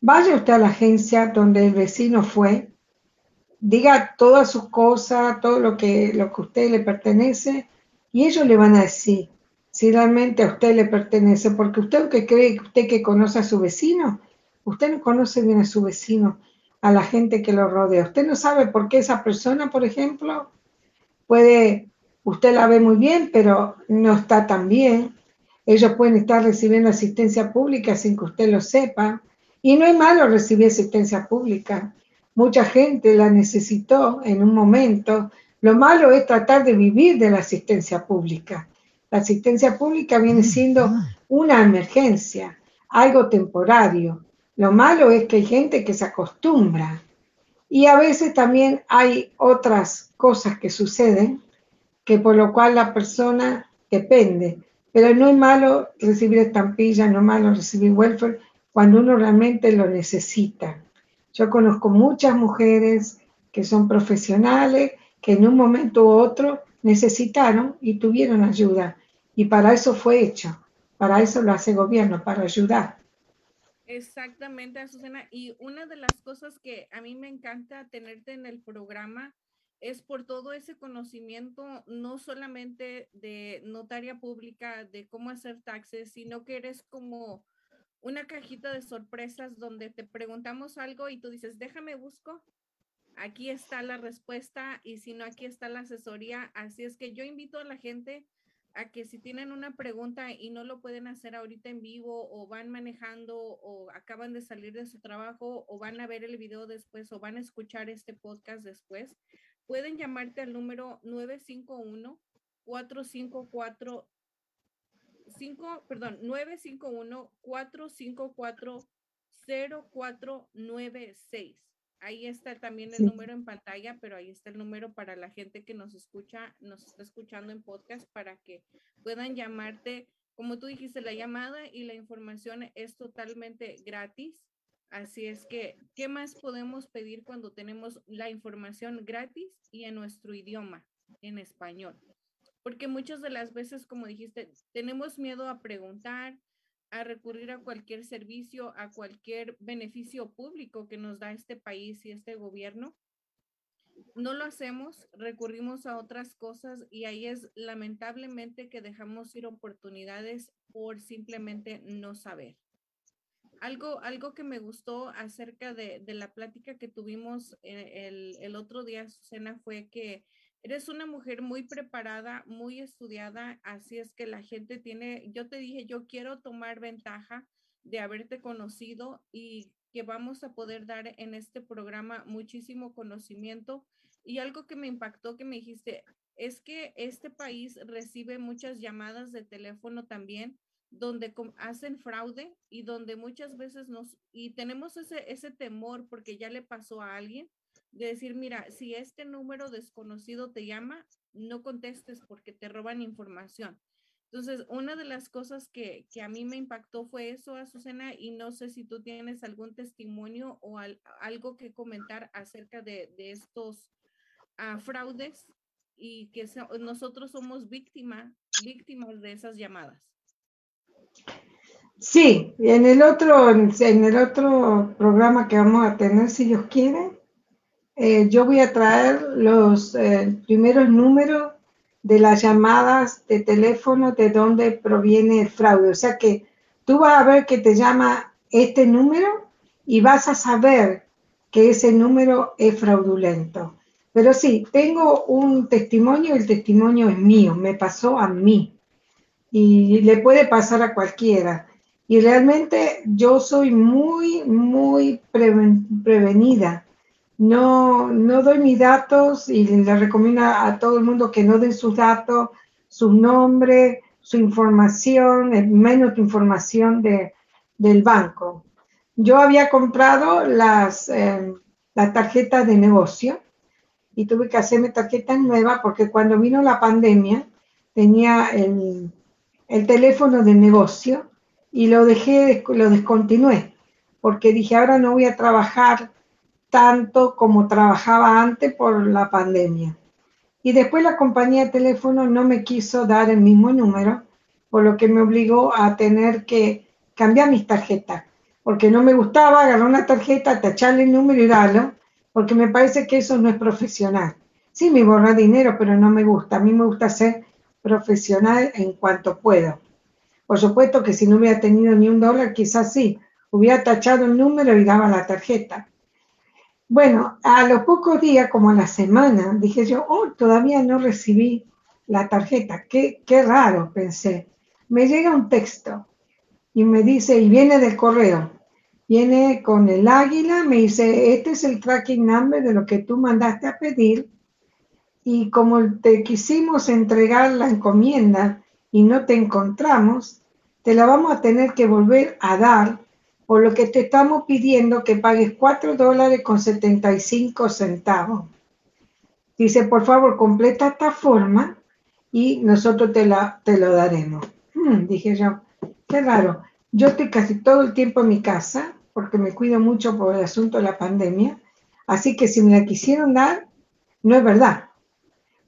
Vaya usted a la agencia donde el vecino fue, diga todas sus cosas, todo lo que, lo que a usted le pertenece, y ellos le van a decir si realmente a usted le pertenece, porque usted que cree que usted que conoce a su vecino, usted no conoce bien a su vecino, a la gente que lo rodea. Usted no sabe por qué esa persona, por ejemplo, puede, usted la ve muy bien, pero no está tan bien. Ellos pueden estar recibiendo asistencia pública sin que usted lo sepa. Y no es malo recibir asistencia pública. Mucha gente la necesitó en un momento. Lo malo es tratar de vivir de la asistencia pública. La asistencia pública viene siendo una emergencia, algo temporario. Lo malo es que hay gente que se acostumbra y a veces también hay otras cosas que suceden que por lo cual la persona depende. Pero no es malo recibir estampillas, no es malo recibir welfare cuando uno realmente lo necesita. Yo conozco muchas mujeres que son profesionales, que en un momento u otro necesitaron y tuvieron ayuda. Y para eso fue hecho, para eso lo hace gobierno, para ayudar. Exactamente, Azucena. Y una de las cosas que a mí me encanta tenerte en el programa es por todo ese conocimiento, no solamente de notaria pública, de cómo hacer taxes, sino que eres como una cajita de sorpresas donde te preguntamos algo y tú dices, déjame busco, aquí está la respuesta y si no, aquí está la asesoría. Así es que yo invito a la gente a que si tienen una pregunta y no lo pueden hacer ahorita en vivo o van manejando o acaban de salir de su trabajo o van a ver el video después o van a escuchar este podcast después, pueden llamarte al número 951 454 5, perdón, 951 454 0496 Ahí está también el número en pantalla, pero ahí está el número para la gente que nos escucha, nos está escuchando en podcast para que puedan llamarte. Como tú dijiste, la llamada y la información es totalmente gratis. Así es que, ¿qué más podemos pedir cuando tenemos la información gratis y en nuestro idioma, en español? Porque muchas de las veces, como dijiste, tenemos miedo a preguntar, a recurrir a cualquier servicio, a cualquier beneficio público que nos da este país y este gobierno. No lo hacemos, recurrimos a otras cosas y ahí es lamentablemente que dejamos ir oportunidades por simplemente no saber. Algo, algo que me gustó acerca de, la plática que tuvimos eh, el, el otro día, Susana, fue que Eres una mujer muy preparada, muy estudiada, así es que la gente tiene, yo te dije, yo quiero tomar ventaja de haberte conocido y que vamos a poder dar en este programa muchísimo conocimiento. Y algo que me impactó que me dijiste es que este país recibe muchas llamadas de teléfono también donde hacen fraude y donde muchas veces nos, y tenemos ese, ese temor porque ya le pasó a alguien de decir, mira, si este número desconocido te llama, no contestes porque te roban información. Entonces, una de las cosas que, a mí me impactó fue eso, Azucena, y no sé si tú tienes algún testimonio o algo que comentar acerca de, estos ah, fraudes y que nosotros somos víctima, víctimas de esas llamadas. Sí, en el otro, en el otro programa que vamos a tener, si Dios quiere, eh, yo voy a traer los eh, primeros números de las llamadas de teléfono de donde proviene el fraude. O sea que tú vas a ver que te llama este número y vas a saber que ese número es fraudulento. Pero sí, tengo un testimonio, el testimonio es mío, me pasó a mí y le puede pasar a cualquiera. Y realmente yo soy muy, muy prevenida no, no doy mis datos y le recomiendo a todo el mundo que no den sus datos, su nombre, su información, menos información de, del banco. Yo había comprado las, eh, las tarjetas de negocio y tuve que hacerme tarjetas nuevas porque cuando vino la pandemia tenía el, el teléfono de negocio y lo dejé, lo descontinué porque dije ahora no voy a trabajar tanto como trabajaba antes por la pandemia. Y después la compañía de teléfono no me quiso dar el mismo número, por lo que me obligó a tener que cambiar mis tarjetas, porque no me gustaba agarrar una tarjeta, tacharle el número y darlo, porque me parece que eso no es profesional. Sí, me borra dinero, pero no me gusta. A mí me gusta ser profesional en cuanto puedo. Por supuesto que si no hubiera tenido ni un dólar, quizás sí, hubiera tachado el número y daba la tarjeta. Bueno, a los pocos días, como a la semana, dije yo, oh, todavía no recibí la tarjeta. Qué, qué raro, pensé. Me llega un texto y me dice, y viene del correo, viene con el águila, me dice, este es el tracking number de lo que tú mandaste a pedir. Y como te quisimos entregar la encomienda y no te encontramos, te la vamos a tener que volver a dar, por lo que te estamos pidiendo que pagues 4 dólares con 75 centavos. Dice, por favor, completa esta forma y nosotros te, la, te lo daremos. Hmm, dije yo, qué raro. Yo estoy casi todo el tiempo en mi casa porque me cuido mucho por el asunto de la pandemia. Así que si me la quisieron dar, no es verdad.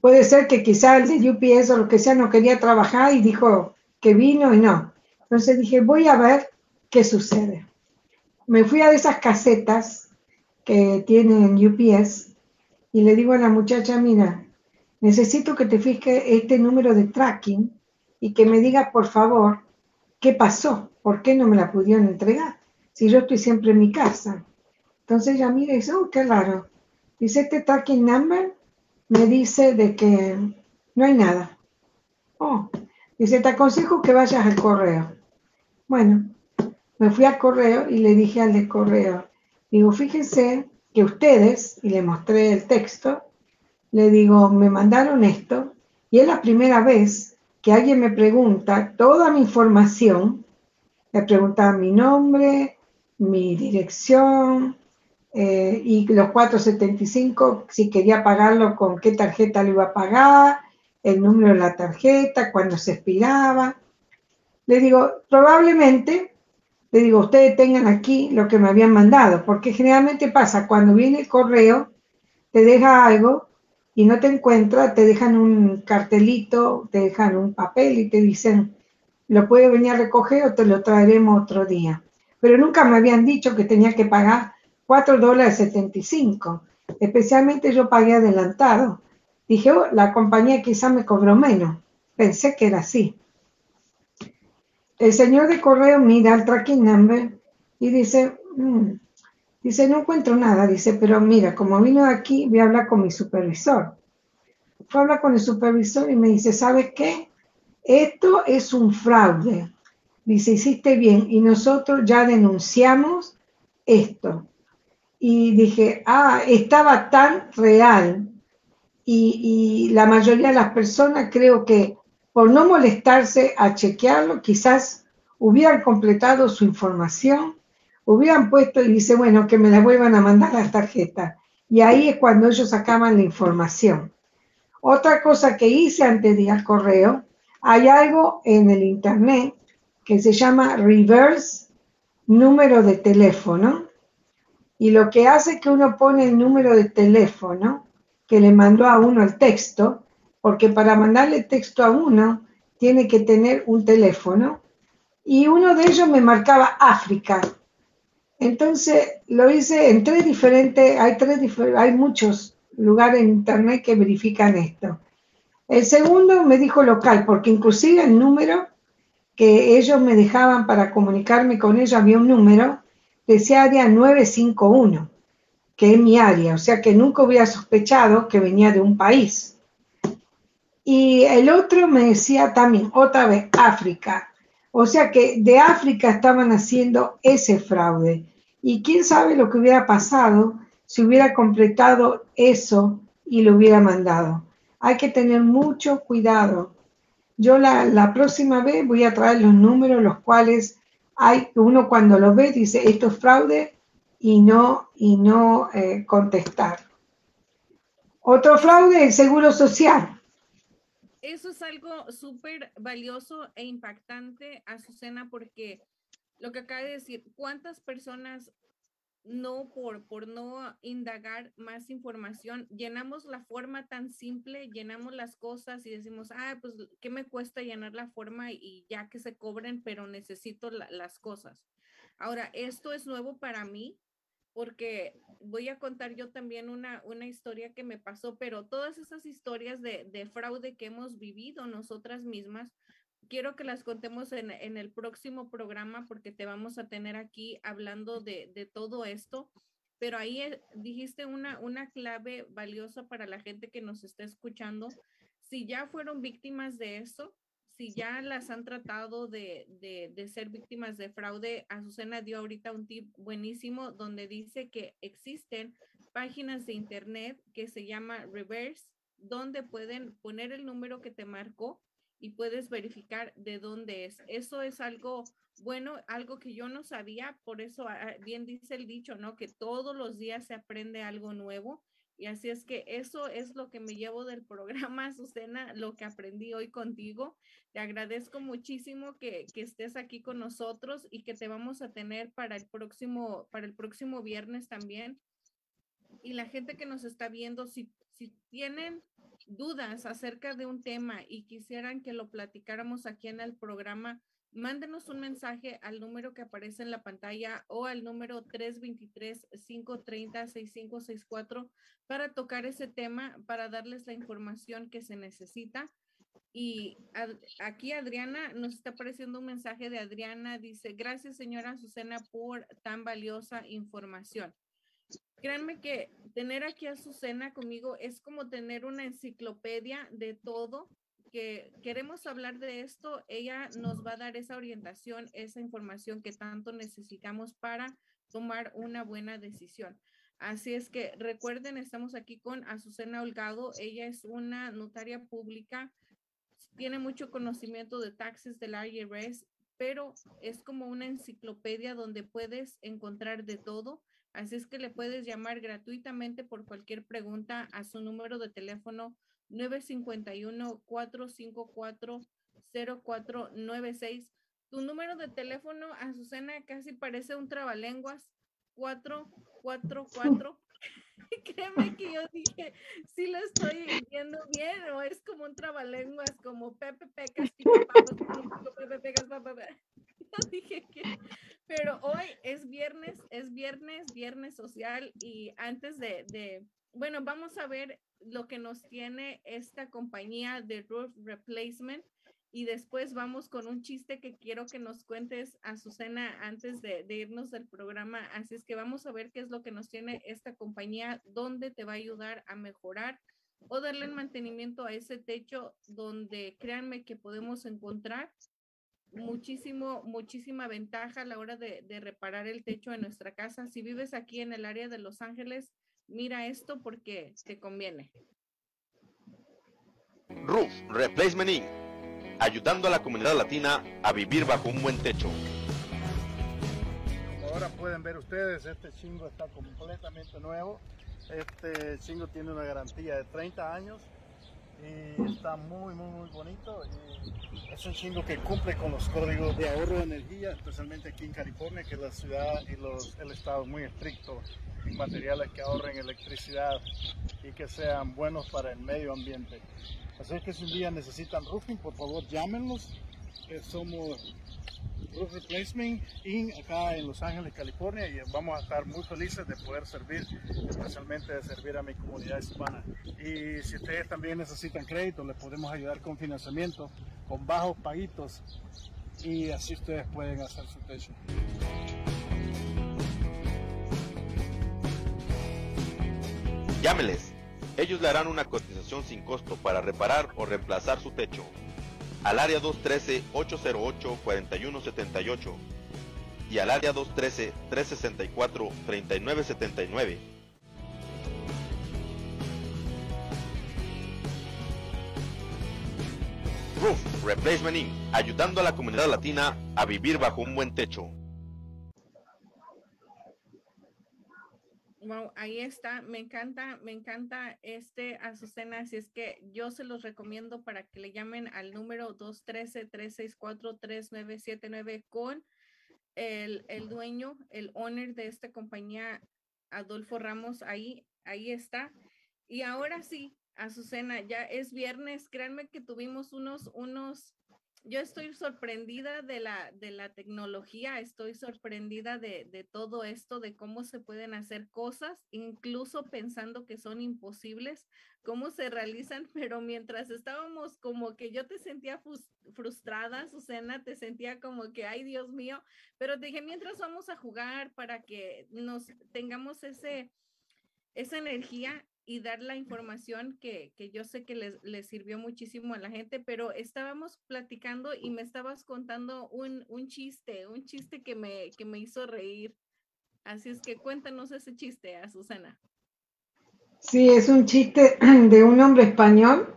Puede ser que quizá el de UPS o lo que sea no quería trabajar y dijo que vino y no. Entonces dije, voy a ver qué sucede. Me fui a esas casetas que tienen UPS y le digo a la muchacha, mira, necesito que te fijes este número de tracking y que me digas, por favor, qué pasó, por qué no me la pudieron entregar, si yo estoy siempre en mi casa. Entonces ella mira y dice, oh, qué raro. Dice, este tracking number me dice de que no hay nada. Oh, dice, te aconsejo que vayas al correo. Bueno, me fui al correo y le dije al de correo, digo, fíjense que ustedes, y le mostré el texto, le digo, me mandaron esto, y es la primera vez que alguien me pregunta toda mi información, me preguntaba mi nombre, mi dirección, eh, y los 475, si quería pagarlo, con qué tarjeta lo iba a pagar, el número de la tarjeta, cuándo se expiraba. Le digo, probablemente, le digo, ustedes tengan aquí lo que me habían mandado, porque generalmente pasa, cuando viene el correo, te deja algo y no te encuentra, te dejan un cartelito, te dejan un papel y te dicen, lo puede venir a recoger o te lo traeremos otro día. Pero nunca me habían dicho que tenía que pagar 4 dólares 75. Especialmente yo pagué adelantado. Dije, oh, la compañía quizá me cobró menos. Pensé que era así. El señor de correo mira el tracking number y dice, mm", dice, no encuentro nada. Dice, pero mira, como vino aquí, voy a hablar con mi supervisor. Fue a hablar con el supervisor y me dice, ¿sabes qué? Esto es un fraude. Dice, hiciste bien y nosotros ya denunciamos esto y dije, ah, estaba tan real. Y, la mayoría de las personas creo que por no molestarse a chequearlo, quizás hubieran completado su información, hubieran puesto y dice, bueno, que me la vuelvan a mandar las tarjetas. Y ahí es cuando ellos sacaban la información. Otra cosa que hice antes de ir al correo, hay algo en el internet que se llama reverse número de teléfono y lo que hace que uno pone el número de teléfono que le mandó a uno el texto, porque para mandarle texto a uno tiene que tener un teléfono, y uno de ellos me marcaba África. Entonces lo hice en tres diferentes, hay, muchos lugares en internet que verifican esto. El segundo me dijo local, porque inclusive el número que ellos me dejaban para comunicarme con ellos, había un número decía área 951, que es mi área, o sea que nunca hubiera sospechado que venía de un país. Y el otro me decía también, otra vez, África. O sea que de África estaban haciendo ese fraude. Y quién sabe lo que hubiera pasado si hubiera completado eso y lo hubiera mandado. Hay que tener mucho cuidado. Yo la, la próxima vez voy a traer los números los cuales hay uno cuando lo ve dice esto es fraude y no, y no eh, contestar. Otro fraude, el seguro social. Eso es algo súper valioso e impactante, Azucena, porque lo que acaba de decir, ¿cuántas personas no por, por no indagar más información, llenamos la forma tan simple, llenamos las cosas y decimos, ah, pues, ¿qué me cuesta llenar la forma y ya que se cobren, pero necesito las cosas? Ahora, esto es nuevo para mí porque voy a contar yo también una, una historia que me pasó, pero todas esas historias de, de fraude que hemos vivido nosotras mismas, quiero que las contemos en, el próximo programa porque te vamos a tener aquí hablando de, todo esto. Pero ahí eh, dijiste una, una clave valiosa para la gente que nos está escuchando. Si ya fueron víctimas de eso, si ya las han tratado de, de, ser víctimas de fraude, Azucena dio ahorita un tip buenísimo donde dice que existen páginas de internet que se llama Reverse, donde pueden poner el número que te marcó y puedes verificar de dónde es. Eso es algo bueno, algo que yo no sabía, por eso ah, bien dice el dicho, ¿no? Que todos los días se aprende algo nuevo. Y así es que eso es lo que me llevo del programa, Azucena, lo que aprendí hoy contigo. Te agradezco muchísimo que, que, estés aquí con nosotros y que te vamos a tener para el próximo, para el próximo viernes también. Y la gente que nos está viendo, si, si tienen dudas acerca de un tema y quisieran que lo platicáramos aquí en el programa, mándenos un mensaje al número que aparece en la pantalla o al número 323-530-6564 para tocar ese tema, para darles la información que se necesita. Y aquí Adriana nos está apareciendo un mensaje de Adriana, dice, gracias señora Azucena por tan valiosa información. Créanme que tener aquí a Azucena conmigo es como tener una enciclopedia de todo que queremos hablar de esto, ella nos va a dar esa orientación, esa información que tanto necesitamos para tomar una buena decisión. Así es que recuerden, estamos aquí con Azucena Holgado. Ella es una notaria pública, tiene mucho conocimiento de taxes del IRS, pero es como una enciclopedia donde puedes encontrar de todo. Así es que le puedes llamar gratuitamente por cualquier pregunta a su número de teléfono 951-454-0496. Tu número de teléfono, Azucena, casi parece un trabalenguas. 444. Créeme que yo dije, si lo estoy viendo bien o es como un trabalenguas, como Pepe Pecas, Pepe Pecas, Yo dije que, pero hoy es viernes, es viernes, viernes social y antes de, de bueno, vamos a ver lo que nos tiene esta compañía de roof replacement y después vamos con un chiste que quiero que nos cuentes, Azucena, antes de, irnos del programa. Así es que vamos a ver qué es lo que nos tiene esta compañía, dónde te va a ayudar a mejorar o darle el mantenimiento a ese techo donde créanme que podemos encontrar muchísimo, muchísima ventaja a la hora de, de reparar el techo de nuestra casa. Si vives aquí en el área de Los Ángeles, mira esto porque te conviene. Roof Replacement Inc. Ayudando a la comunidad latina a vivir bajo un buen techo. Como ahora pueden ver ustedes, este chingo está completamente nuevo. Este chingo tiene una garantía de 30 años y está muy, muy, muy bonito. Y es un chingo que cumple con los códigos de ahorro de energía, especialmente aquí en California, que la ciudad y los, el estado es muy estricto en materiales que ahorren electricidad y que sean buenos para el medio ambiente. Así que si un día necesitan roofing, por favor llámenos. Eh, somos Roof Replacement Inc. acá en Los Ángeles, California y vamos a estar muy felices de poder servir, especialmente de servir a mi comunidad hispana. Y si ustedes también necesitan crédito, les podemos ayudar con financiamiento, con bajos paguitos y así ustedes pueden hacer su techo. Llámeles. Ellos le harán una cotización sin costo para reparar o reemplazar su techo. Al área 213-808-4178 y al área 213-364-3979. Roof Replacement Inc., ayudando a la comunidad latina a vivir bajo un buen techo. Wow, ahí está. Me encanta, me encanta este Azucena. Así es que yo se los recomiendo para que le llamen al número 213-364-3979 con el, el dueño, el owner de esta compañía, Adolfo Ramos. Ahí, ahí está. Y ahora sí, Azucena, ya es viernes. Créanme que tuvimos unos, unos yo estoy sorprendida de la, de la tecnología, estoy sorprendida de, de, todo esto, de cómo se pueden hacer cosas, incluso pensando que son imposibles, cómo se realizan, pero mientras estábamos como que yo te sentía frustrada, Susana, te sentía como que, ay Dios mío, pero te dije, mientras vamos a jugar para que nos tengamos ese, esa energía y dar la información que, que yo sé que les, les, sirvió muchísimo a la gente, pero estábamos platicando y me estabas contando un, un chiste, un chiste que me, que me hizo reír. Así es que cuéntanos ese chiste, a Susana. Sí, es un chiste de un hombre español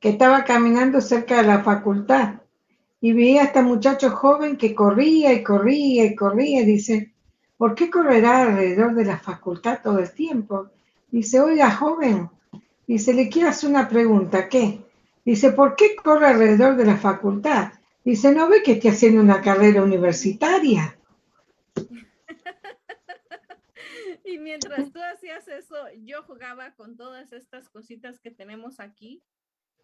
que estaba caminando cerca de la facultad y veía a este muchacho joven que corría y corría y corría. Y dice, ¿por qué correrá alrededor de la facultad todo el tiempo? Dice, oiga, joven, dice, le quiero hacer una pregunta, ¿qué? Dice, ¿por qué corre alrededor de la facultad? Dice, ¿no ve que esté haciendo una carrera universitaria? y mientras tú hacías eso, yo jugaba con todas estas cositas que tenemos aquí.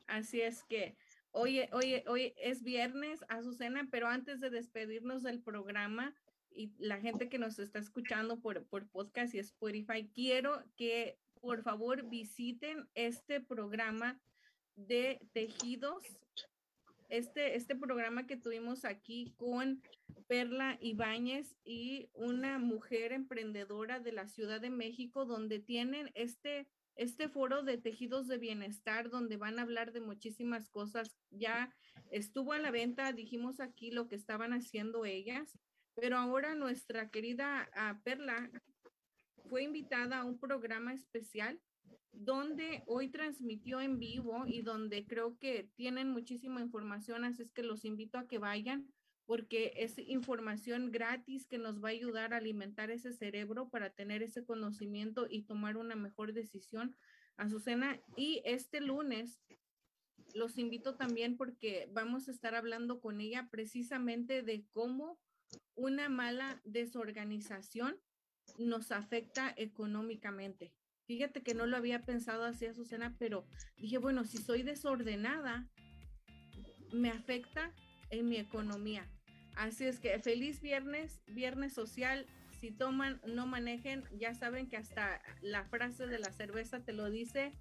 Así es que hoy, hoy, hoy es viernes, Azucena, pero antes de despedirnos del programa y la gente que nos está escuchando por, por podcast y Spotify, quiero que por favor visiten este programa de tejidos, este, este programa que tuvimos aquí con Perla Ibáñez y una mujer emprendedora de la Ciudad de México, donde tienen este, este foro de tejidos de bienestar, donde van a hablar de muchísimas cosas. Ya estuvo a la venta, dijimos aquí lo que estaban haciendo ellas, pero ahora nuestra querida ah, Perla fue invitada a un programa especial donde hoy transmitió en vivo y donde creo que tienen muchísima información, así es que los invito a que vayan porque es información gratis que nos va a ayudar a alimentar ese cerebro para tener ese conocimiento y tomar una mejor decisión. Azucena, y este lunes los invito también porque vamos a estar hablando con ella precisamente de cómo una mala desorganización nos afecta económicamente. Fíjate que no lo había pensado así, Azucena, pero dije, bueno, si soy desordenada, me afecta en mi economía. Así es que feliz viernes, viernes social. Si toman, no manejen. Ya saben que hasta la frase de la cerveza te lo dice.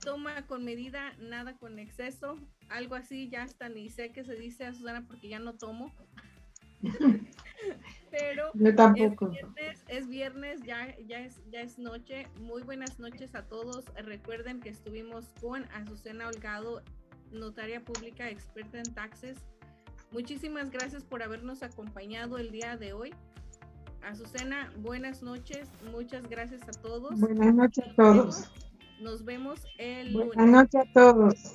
Toma con medida, nada con exceso. Algo así, ya hasta ni sé qué se dice a Susana porque ya no tomo. Pero tampoco. Es, viernes, es viernes, ya, ya, es, ya es noche. Muy buenas noches a todos. Recuerden que estuvimos con Azucena Holgado, notaria pública experta en taxes. Muchísimas gracias por habernos acompañado el día de hoy. Azucena, buenas noches. Muchas gracias a todos. Buenas noches a todos. Nos vemos el lunes. Buenas noches a todos.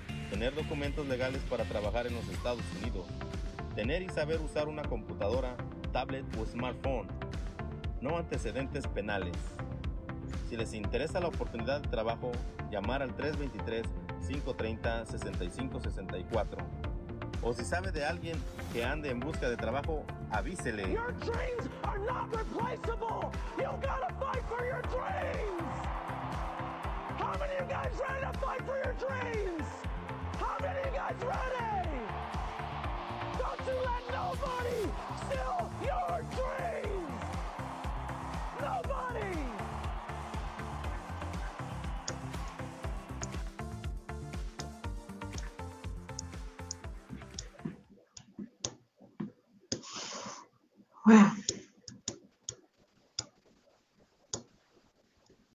tener documentos legales para trabajar en los Estados Unidos, tener y saber usar una computadora, tablet o smartphone, no antecedentes penales. Si les interesa la oportunidad de trabajo, llamar al 323-530-6564. O si sabe de alguien que ande en busca de trabajo, avísele. Your dreams are not replaceable. You gotta fight for your dreams. How many of you guys ready to fight for your dreams? How many of you guys ready? Don't you let nobody steal your dreams. Nobody. Wow.